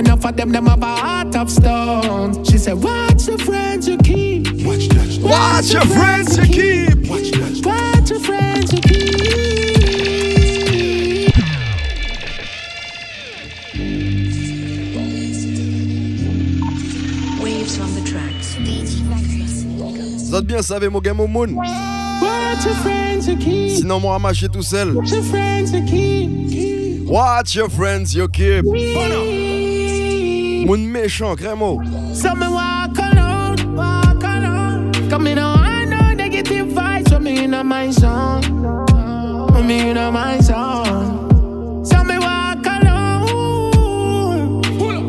S8: Enough of them, them have a heart of stone. She said, Watch your friends you keep.
S10: Watch that. Watch your friends you keep.
S8: Watch that. Watch your friends you keep.
S10: Waves from the tracks. Vous êtes bien savez mon game au moon.
S8: Watch your friends you keep.
S10: Sinon moi à tout seul.
S8: Watch your friends you keep.
S10: Watch your friends you keep. Mon méchant, Grémo.
S8: So me walk alone, walk alone. Come in oh, on, no negative vibes, so me in my zone. Me in my zone. So me walk alone.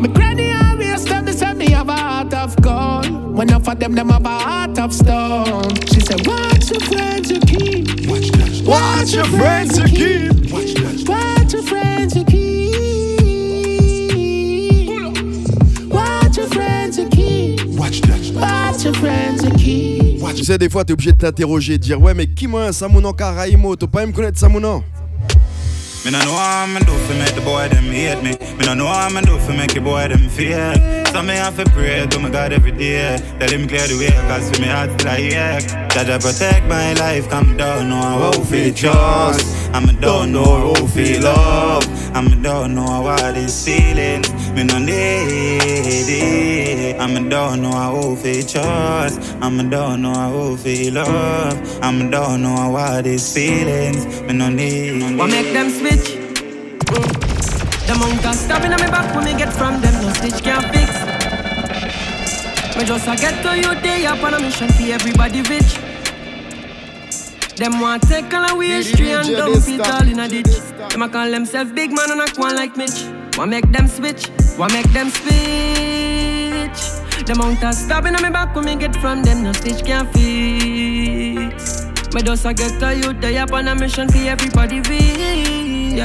S8: Me granny always tell me, say me have a heart of gold. When of them, them have a heart of stone. She said, watch your friends you keep.
S10: Watch that. Watch your friends you keep.
S8: Watch that. Watch your friends you keep.
S10: Tu sais, des fois, t'es obligé de t'interroger, de dire Ouais, mais qui moi, Samounan Karaimo? T'as pas même connaître Samounan
S18: Me no know how me do fi make the boy them hate me. Me no know how me do fi make the boy them fear. So me have to pray to my God every day. Tell him clear the way, cause for me heart still a ache. Jaja protect my life, come down, know how feel trust. I'm a don't know how feel love. I'm a don't know what is feelings. Me no need it. I'm a don't know how feel trust. I'm a don't know how feel love. I'm a don't know these feelings. Me no need.
S9: What make them sweet? bitch. Mm. The amount of stabbing on me back when me get from them, no stitch can't fix. Me just a get to you day up on a mission for everybody rich. Them want take all away history and dump it all in a ditch. Them a call themselves big man and a one like Mitch. Want make them switch, want make them switch. The amount of stabbing on me back when me get from them, no stitch can't fix. Me just a get to you day up on a mission for everybody rich.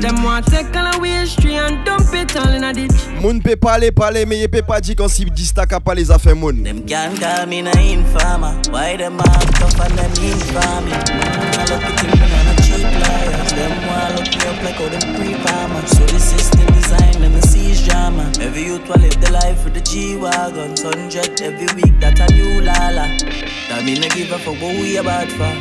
S9: Them want take all away history and dump it all in a ditch.
S10: Moun peut parler, parler, mais il peut pas dire quand si distak a pas les affaires moun.
S6: Them can call me na informer. Why them have tough and them informer? Want look me up like how them pre-farmer. So the system design them a siege drama. Every youth will live the life with the G-Wagon. Hundred every week, that a new lala. That mean I give a for what we about for.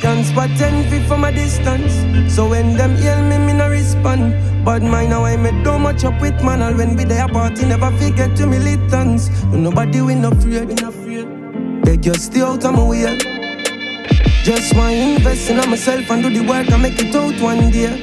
S9: Can't spot feet from a distance. So when them yell me, me no respond. But mine now I make too much up with man. All when we there party, never forget to militants. Nobody we no afraid, we no afraid. Beg you stay out of my way. Just want invest in myself and do the work and make it out one day.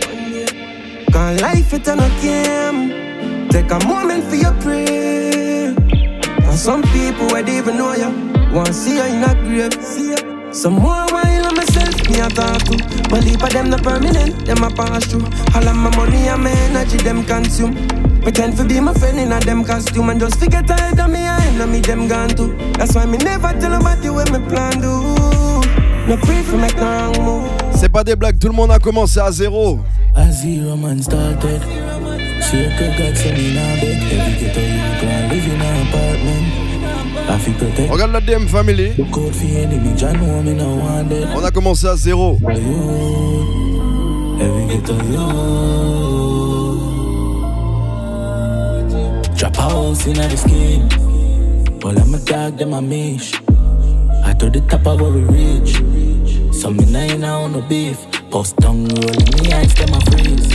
S9: Cause life it a game. Take a moment for your prayer. And some people where they even know you, want to see you in a grave. See ya. Some more while on myself, me a talk to. But leap of them not permanent, them a pass through. All of my money and my energy, them consume. Pretend to be my friend in a them costume and just forget I of me and end me them gone too. That's why me never tell nobody what me plan do.
S10: C'est pas des blagues, tout le monde a commencé à zéro.
S6: A zero man started. Circle God send me now beg. Every ghetto you can live in an apartment.
S10: Regarde la DM Family. On a commencé à zéro.
S19: every ghetto youth. Drop a house in the skin. Well, I'm a dog, them a mish. I to the top of where we reach. So me nine on the beef. Post down rolling me eyes, them a freeze.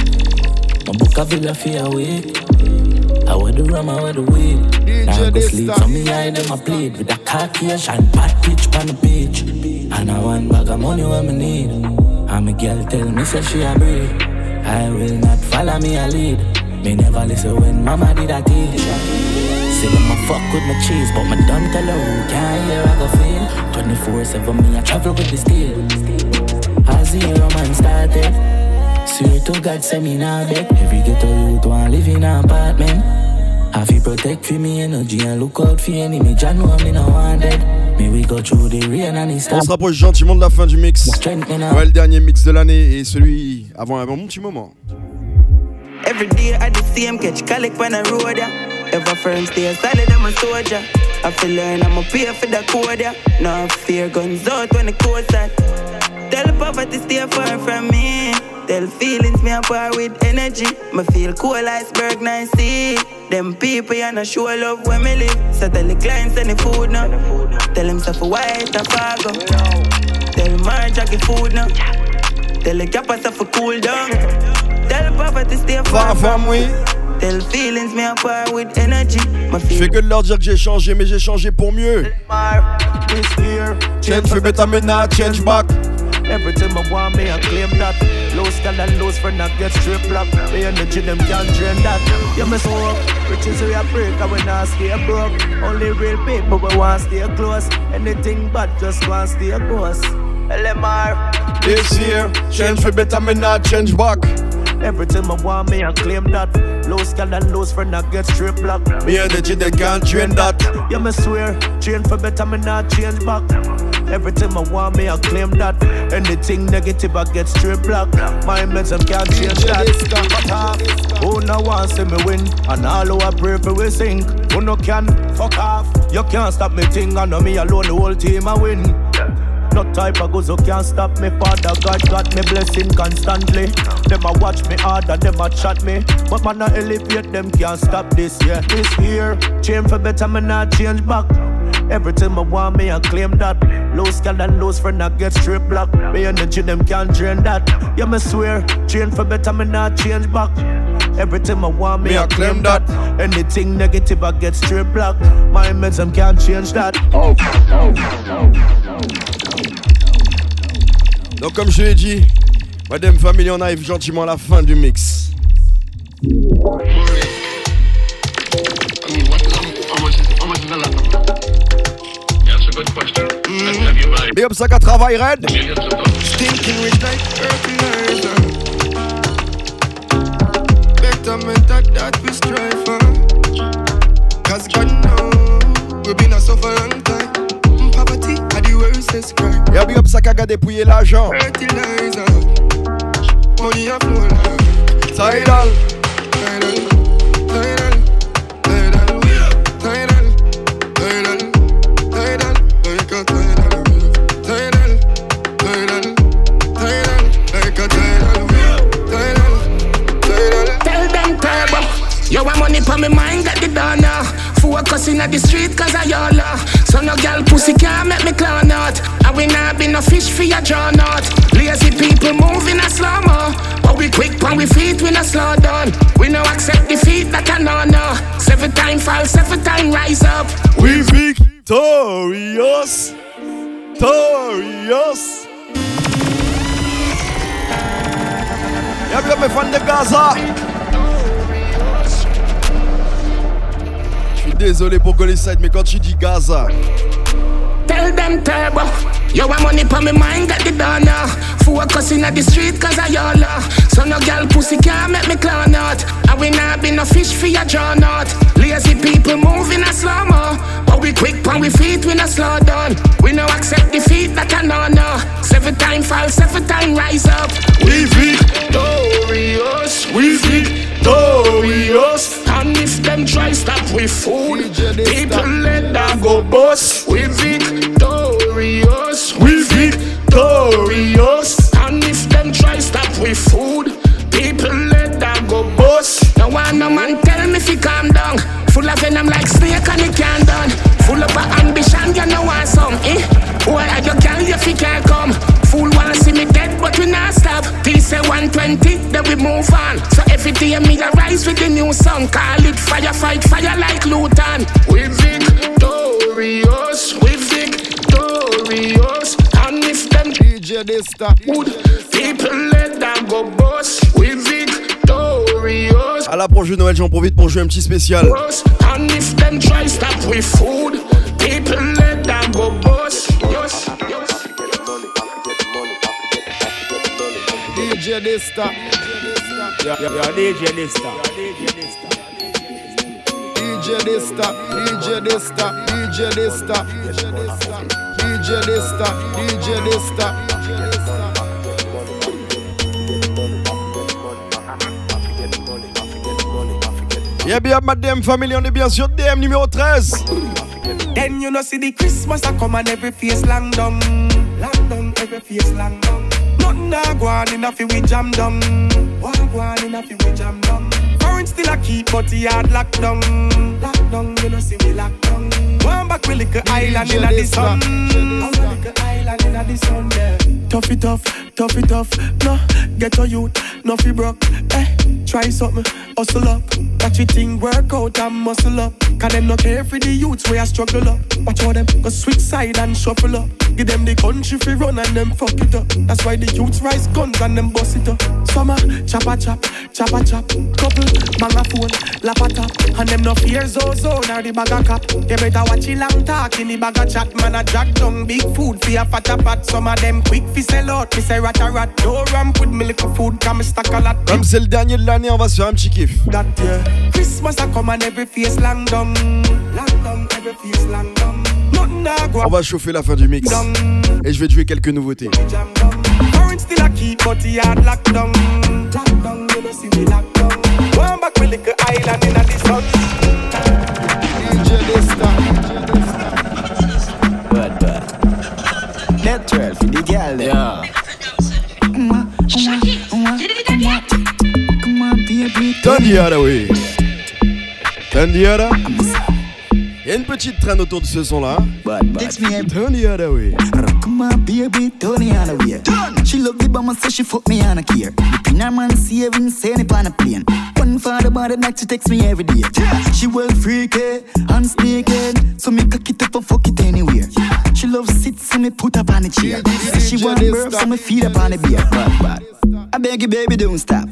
S19: My book a villa for a week. I wear the rum, I wear the weed. Now I go sleep, so me eye them a plead With a Caucasian bad bitch on the beach And I want bag of money when me need And me girl tell me say she a breed I will not follow me a lead Me never listen when mama did a teach Say me fuck with my cheese But me don't tell her who can't hear I go feel 24-7 me I travel with the steel As zero man started Swear to God, say me now beg Every ghetto youth want live in an apartment I feel protect for me energy and look out for enemy. Jah know me no wanted. Me we go through the rain and it
S10: On se rapproche gentiment de la fin du mix. Ouais, le dernier mix de l'année et celui avant un bon petit moment.
S1: Every day I the same catch collect when I road ya. Ever firm stay solid I'm a soldier. I feel learn I'ma pay for the code ya. No fear guns out when the coast at. Tell poverty stay far from me. Tell feelings me apart with energy. Me feel cool iceberg nice see. Them people you not show love when me live. So tell the clients any food now. Tell them stuff white and fargo. Tell Marge get food now. Tell the capper stuff for cool down. Tell poverty stay far from
S10: me.
S1: Tell feelings me apart with energy.
S10: Je fais que de leur dire que j'ai changé, mais j'ai changé pour mieux. Change for better, me not change back.
S14: Everything I want me, I claim that. Low skill and low friend, I get straight block. The energy, them can't drain that. You so up, riches we a break, and we not stay broke. Only real people, we want stay close. Anything bad, just want stay close. LMR.
S10: This year, change for better, me not change back.
S14: Everything I want me, I claim that. Lose skill and lose friend, I get straight block.
S10: Me energy, they can't train that.
S14: Yeah, me swear, change for better, me not change back. Everything I want me, I claim that. Anything negative, I get straight block. My meds, I can't change that. Who no want see me win? And all who I pray for we sink. Who no can fuck off? You can't stop me thing. I know me alone, the whole team I win. No type of goes who can't stop me. Father God got me blessing constantly. Them a watch me harder, them a chat me. But man I elevate, them can't stop this, yeah. This here, change for better, me not change back. Everything I want me, I claim that. Lose skill and lose friend, I get straight block. Me energy, them can't drain that. Yeah, me swear, change for better, me not change back. Everything I want me,
S10: me I claim that.
S14: Anything negative, I get straight block. My meds, them can't change that.
S10: Oh, oh, oh, Donc comme je l'ai dit, Madame Family, on arrive gentiment à la fin du mix. Big up ça qu'à travail red?
S20: Stinking
S21: rich like fertilizer. Better that we strive for. Cause God know we've been a suffer long time.
S10: Yo, big up sa kaga dépouiller l'argent.
S21: Money a flow
S10: like
S21: Tidal.
S19: For me mind, done. Focusing at the street cause I y'all So no girl pussy can't make me clown out. I will not be no fish for your draw out. Lazy people moving a slow mo. But we quick when we feet we no slow down. We no accept defeat that I know no. Seven time fall, seven time rise up.
S10: We victorious. Victorious. Y'a bien mes fans de Gaza. Désolé pour Side, mais quand tu dis Gaza.
S19: Tell them turbo. Yo, I money pa me mind got the donor. Uh. Focusing at the street cause I y'all uh. So no girl pussy can't make me clown out. I will not be no fish for your draw out. Lazy people moving a slow mo. But we quick when we feet, we no slow down. We no accept defeat that I know no. Seven time fall, seven time rise up.
S10: We victorious. We victorious notorious.
S19: And if them try stop we food, people let that go bust. We victorious,
S10: we victorious.
S19: And if them try stop we food,
S21: people let that go bust. Now one no man tell me if you calm down. Full of venom like snake and he can't done. Full of ambition, you know want some, eh? Why are you girl if he can't come? Fool wanna see me dead, but we not stop. They say 120, then we move on. Day me a rise with the new song. Call it fire, fight fire like Luton. We victorious, we victorious. And if them
S10: DJ Dysta,
S21: people let them go boss. We victorious.
S10: À l'approche de Noël, j'en profite pour jouer un petit spécial.
S21: And if them try stop with food, people let them go boss. Yes, yes.
S10: DJ Dysta.
S4: Yo, yo, yo, DJ Dysta.
S10: DJ Dysta, DJ Dysta, DJ Dysta, DJ Dysta, DJ Dysta. Yeah, bien, madame, family, on est bien sûr DM numéro 13.
S17: Then you know see the Christmas a come and every face long down, long down, every face long down. Nothing a go on in a fi we jam down, go on in a fi we jam down. Foreign still a keep but the yard locked down, locked down. You know see we locked down. One back we lick a island in a the sun, One lick a island in a the sun. Yeah. Tough it tough, tough it tough. No, get a youth, no fi broke. Eh, try something, hustle up. Watch it thing work out and muscle up. Cause them not care for the youths where I struggle up. Watch how them go switch side and shuffle up. Give them the country fi run and them fuck it up. That's why the youths rise guns and them bust it up. Summer, chop a chop, chop a chop. Couple, manga phone, lapa top. And them no fear zo zo nor the bag a cap. You better watch it long talk in the bag of chat. Man a jack down big food for a fatter pot. Some of them quick fi sell out. Me say
S10: Comme c'est le dernier de l'année, on va se faire un petit kiff. On va chauffer la fin du mix. Et je vais jouer quelques nouveautés.
S3: Natural for the
S22: baby.
S10: Tandiara, oui. Tandiara. Il y a une petite traîne autour de ce son-là.
S22: Text me up.
S10: Tandiara, oui.
S22: Come on, baby, turn it on away. She love the bomber, so she fuck me on a care. The pin her man saving, send it on a plane. One for the body, like she text me every day. She well freaky and sneaky, so me cock it up and fuck it anywhere. She love sit, so me put up on a chair. She want burp, so me feed up on the beer. Bad, bad. I beg you, baby, don't stop.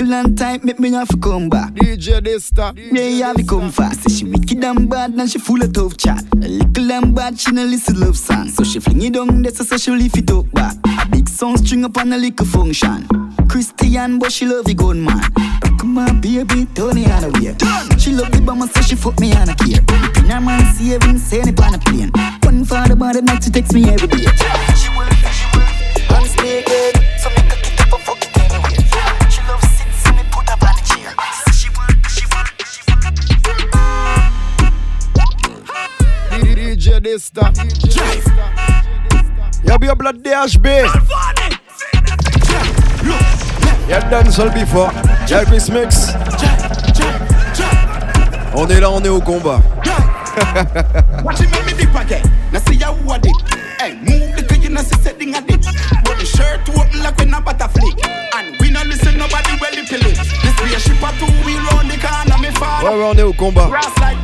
S22: And time, make me have to come back.
S10: DJ Dysta.
S22: Yeah, have to come fast. Say she wicked and bad, and she full of tough chat. A little and bad, she no listen love song. So she fling it down, there, so she lift it up back. A big song string up on a little function. Christian, but she love the gun man. Come on, baby, it on away. She love the bomber, so she fuck me on a care. The pin her man saving, send it on a plane. One for the body, night she takes me every day.
S10: Dysta. Y'a bien blood DHB. Y'a dancehall before. Y'a Chris Mix. On est là, on est au combat.
S23: Watch it make me dip again. Now see ya who a dip. Hey, move the car, you know see setting a dip. But the shirt open like when a butter flick. And we no listen nobody well if you live. This be a ship a two wheel round the corner, me father.
S10: Ouais, ouais, on est au combat.
S23: Grass like Baba.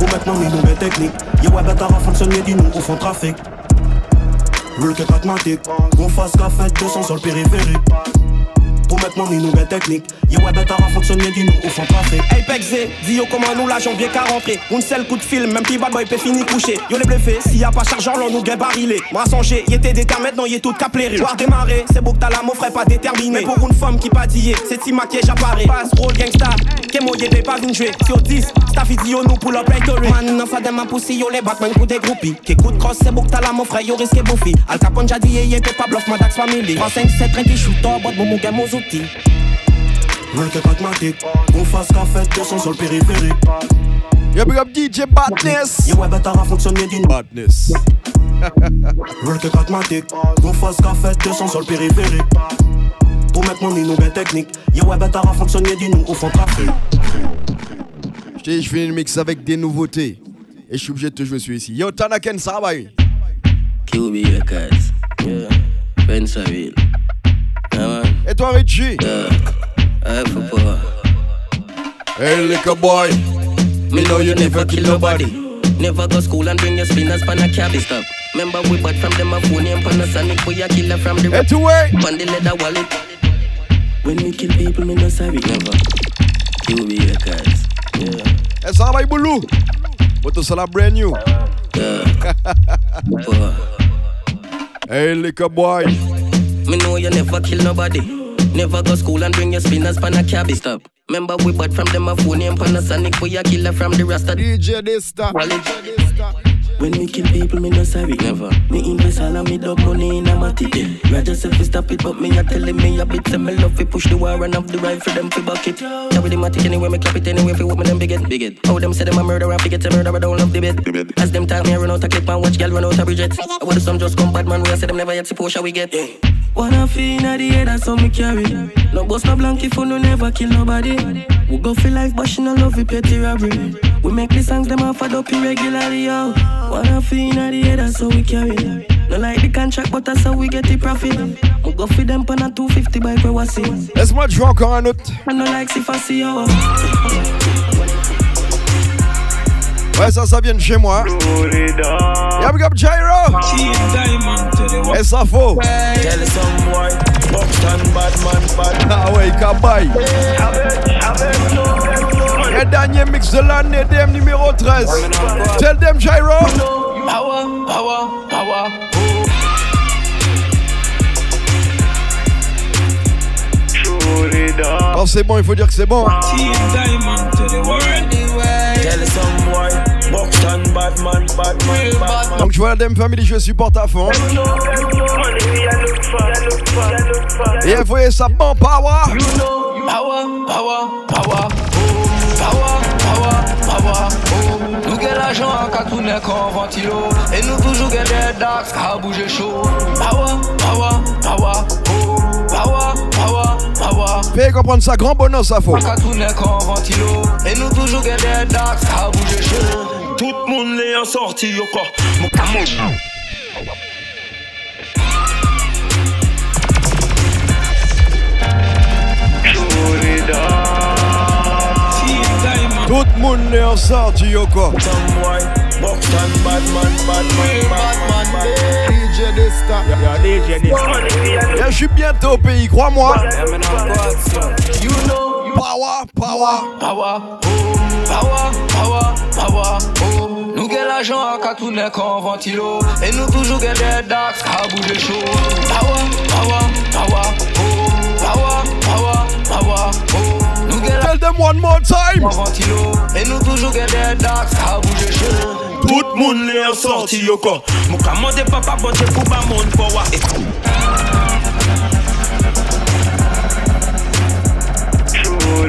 S24: Gros maintenant mes nouvelles techniques. Yo ouais bâtard à fond de nous au fond trafic. Rule que pragmatique Gros face qu'à fait 200 sur le périphérique. Pour maintenant, une nouvelle technique. Yo, ouais, bâtard a fonctionné, dis-nous, au fond trafic.
S25: Apex Z, dis yo comment nous la janvier qu'à rentrer. Un seul coup de film, même petit bad boy peut finir couché. Yo les bluffé, s'il y a pas chargeur, l'on nous gain barilé. Moi songé, y était déter maintenant, y est tout capléré. Voir démarrer, c'est beau que t'as la mon frère pas déterminé. Mais pour une femme qui pas dit, c'est si maquillé j'apparais. Passe rôle gangsta, que moi y'était pas venu jouer. Si au 10, staff yo nous pull up like Tory. Man, non, fa de ma poussi, yo les Batman coup des groupies. De cross, c'est beau que t'as la mon frère, yo risque bouffi. Al Capone j'ai dit, y était pas bluff, ma dax family. 3, 5, 7, 30, shoot, bot, mon gamme
S24: petit. L'enquête pragmatique, on fasse qu'à fête de son sol périphérique.
S10: Yo big up DJ Badness.
S24: Yo ouais, better à fonctionner d'une
S10: badness.
S24: L'enquête pragmatique, on fasse qu'à fête de son sol périphérique. Pour mettre mon inou bien technique, yo ouais, better à fonctionner d'une au fond trafic.
S10: Je finis le mix avec des nouveautés. Et je suis obligé de te jouer celui-ci. Yo, Tanaken Sarabai.
S9: QB Records. Yeah. Pensaville. Ah
S10: ouais. Toi, Richie?
S9: Yeah. I.
S10: Hey, little boy.
S9: Me know you never kill nobody. Never go school and bring your spinners pan a cabby stop. Remember we bought from them a phone name Panasonic. We a killer from the
S10: Hey, to way.
S9: on the leather wallet. When we kill people, me no sorry. Never. QB Records. Yeah.
S10: Et ça va, Boulou? Moto, c'est la brand new.
S9: Yeah.
S10: Hey, little boy.
S9: Me know you never kill nobody. Never go school and bring your spinners pan a cabby stop. Remember we bought from them a phone name Panasonic. We a killer from the Rasta.
S10: DJ Dysta.
S9: When me kill people, me no sorry. Never. Me invest all of me dog money in a matic. Yeah. Roger say fi stop it, but me a telling me a bit. Say me love fi push the war and have the rifle them fi bucket. Carry the matic anyway, me clap it anyway fi what me them big it. Big it. How them say them a murderer, forget a murderer, don't love the bed. As them time me run out a clip and watch girl run out a bridget. I want some just come bad man, we a say them never yet see Porsche we get. Wanna feel inna the head, that's how me carry. No bust no blank if you no never kill nobody. We go for life, but she no love it petty robbery. We make the songs them off a up irregularly, yo. Wanna feel inna the head, that's how we carry. No like the contract, but that's how we get the profit. We go for them pan a 250 bike where we see.
S10: Laisse-moi te jouer encore un autre.
S9: I no like si fancy, yo.
S10: Ouais, ça, ça vient de chez moi. Y'a big up Gyro. Et ça faut.
S26: Tell some boy, Buxton bad man, bad
S10: Ah ouais, Kabaï. Et dernier mix de l'année, DM numéro 13. Tell them Gyro.
S26: Power, power, power.
S10: Quand c'est bon, il faut dire que c'est bon. Donc je vois la DM Family, je supporte à fond. Et il faut ça bon power.
S26: Power, power, power. Power, power, nous gagnons l'argent en katoune qu'en ventilo. Et nous toujours gagnons des dax à bouger chaud. Bawa, bawa, bawa, oh. Bawa, bawa, bawa
S10: Fais comprendre ça, grand bonheur ça faut.
S26: En katoune qu'en ventilo. Et nous toujours gagnons des dax à bouger chaud. Tout le monde est en sortie, yo quoi. Mon
S10: camo Jour tout moun ne an
S26: sorti yo ko Boxman, badman, badman, badman
S10: DJ Desta DJ Desta Je suis bientôt au pays, crois-moi.
S26: You know
S10: Power, power.
S26: Power, power, power, power Nou gen l'ajan ak a toune kon vantilo E nou toujou gen de dax a bou de chou Power, power, power. Power, power,
S10: power. Them one more time.
S26: Et nous toujours des dax à bouger chaud Tout le monde l'est en sortie au corps Mon commande papa Dieu pour pas mon power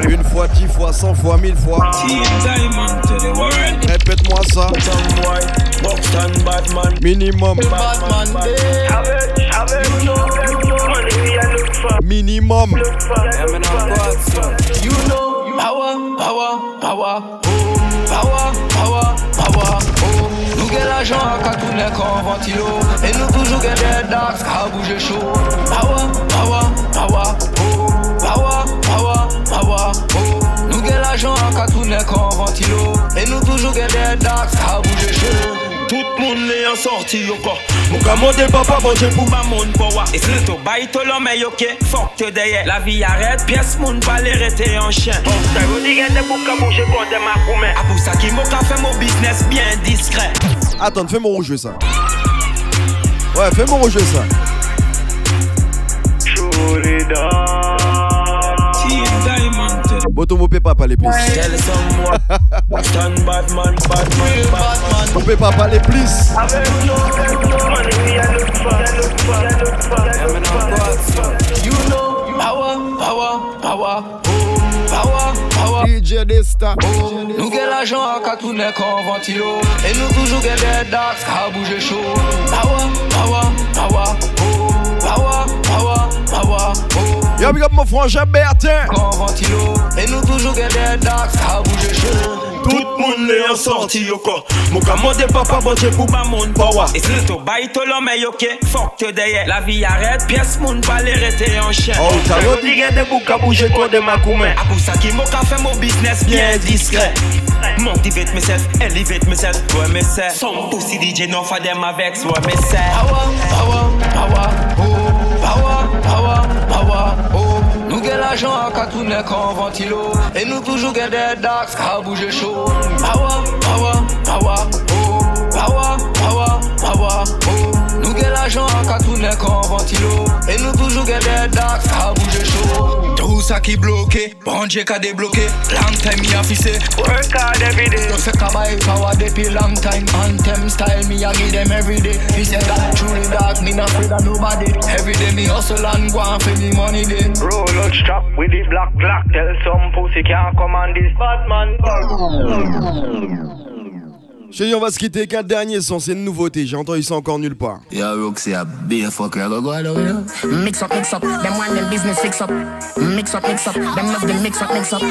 S10: Une fois, dix fois, cent fois, mille fois. Répète-moi ça.
S26: Man
S10: Minimum. Minimum.
S26: Power, power, power, power, power, power. Nous get l'argent à Katounet en ventilo. Et nous toujours get des dax à bouger chaud Power, power, power, power, power, power. Nous get l'argent à Katounet en ventilo. Et nous toujours get des dax à bouger chaud tout moun le yon sorti yo ko Mou ka mode papa boje pou ba moun po wa E sli to bay to lo me yo ke Fok te deye La vi yaret pies moun pa le rete yon chen Monster yo di gen de pou ka bouje konde ma koumen A pou sa ki mou ka fe mou business bien diskre
S10: Attends, fais mon rejouer ça. Ouais, fais mon rejouer ça
S26: Chourida Motomo peut pas parler plus. On
S10: peut pas parler plus.
S26: You know power, power, power, power.
S10: DJ Desta.
S26: Nous gagnons l'argent à Katouné ventilo. Et nous toujours gagnons des dates à bouger chaud. Power, power, power, power, power, power, power.
S10: Yo, big up mon frangin Bertin.
S26: Ventilo. Et nous toujours gagne des dax à bouger chaud.
S27: Tout moun le an sorti yo ko Mou ka mande papa bonje pou ba moun power E se to bay to lo me yo ke Fok te deye La vi arrête Pies moun bale rete en chen
S10: Oh, ta
S27: yo di gen de bou ka bouje ko de ma koumen A pou sa ki mou ka fe mou business bien discret. Motivate myself, elevate myself Ouais me se Some pussy DJ non fa dem avec Ouais me se
S26: Power, power, power, oh Power, power, power, oh Nou gen l'ajan a katounen kan vantilo E nou toujou gen de daks ka bouje chou Power, power, power, oh. Power, power, power, oh. Nou gen l'ajan a katounen kan vantilo E nou toujou gen de daks ka bouje chou
S27: Tout ça qui bloqué, bon Dieu qu'a débloqué. Long time me a fissé, work hard every day.
S26: Yo se kabay power depuis long time. Anthem style me a give them every day. He said that truly dark, me not afraid of nobody. Every day me hustle and go and for the money then
S28: Roll out strap with the black clock. Tell some pussy can't come on this Batman
S10: Chérie, on va se quitter. Quatre derniers sons, c'est une nouveauté. J'ai entendu ça encore nulle part.
S29: Yeah, Roxy, a beer fucker. Go go of here.
S30: Mix up, mix up, them want them business fix up. Mix up, mix up, them love them mix up, mix up.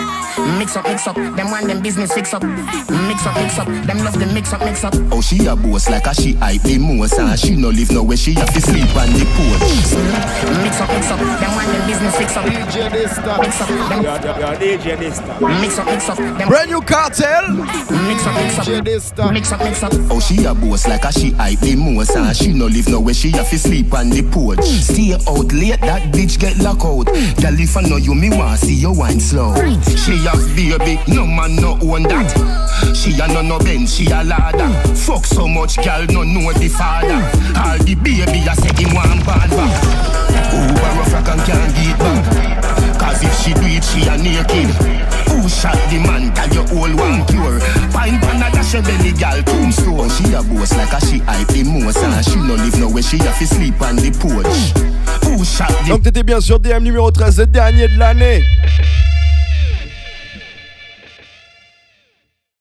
S30: Mix up, mix up, them want them business fix up. Mix up, mix up, them love them mix up, mix up.
S29: Oh, she a boss like a she hype the most And she no live nowhere, she have to sleep on the porch
S30: Mix up, mix up, them want them business fix up.
S10: DJ Desta.
S30: Mix up, them.
S4: DJ Desta.
S30: Mix up, mix up, them.
S10: Brand new cartel.
S30: Mix up, mix up.
S10: DJ
S30: Mix up, mix up.
S29: Oh, she a boss like a she hype the most And she no live nowhere, she have to sleep on the porch. Stay out late, that bitch get locked out. Girl, if I know you, me want see you wine slow. She have baby, no man no own that. She a no no bench, she a ladder. Fuck so much, girl, no know the father. All the baby, I say him one bad back. Who a rock and can't get back Cause if she do it, she a naked. Who shot the man, tell you all one pure. Pine pan a dash a belly gal tombstone. She a boss like a she hype the most. And she no live nowhere, she have to sleep on the porch. Who shot the
S10: Donc t'étais bien sur DM numéro 13, le dernier de l'année.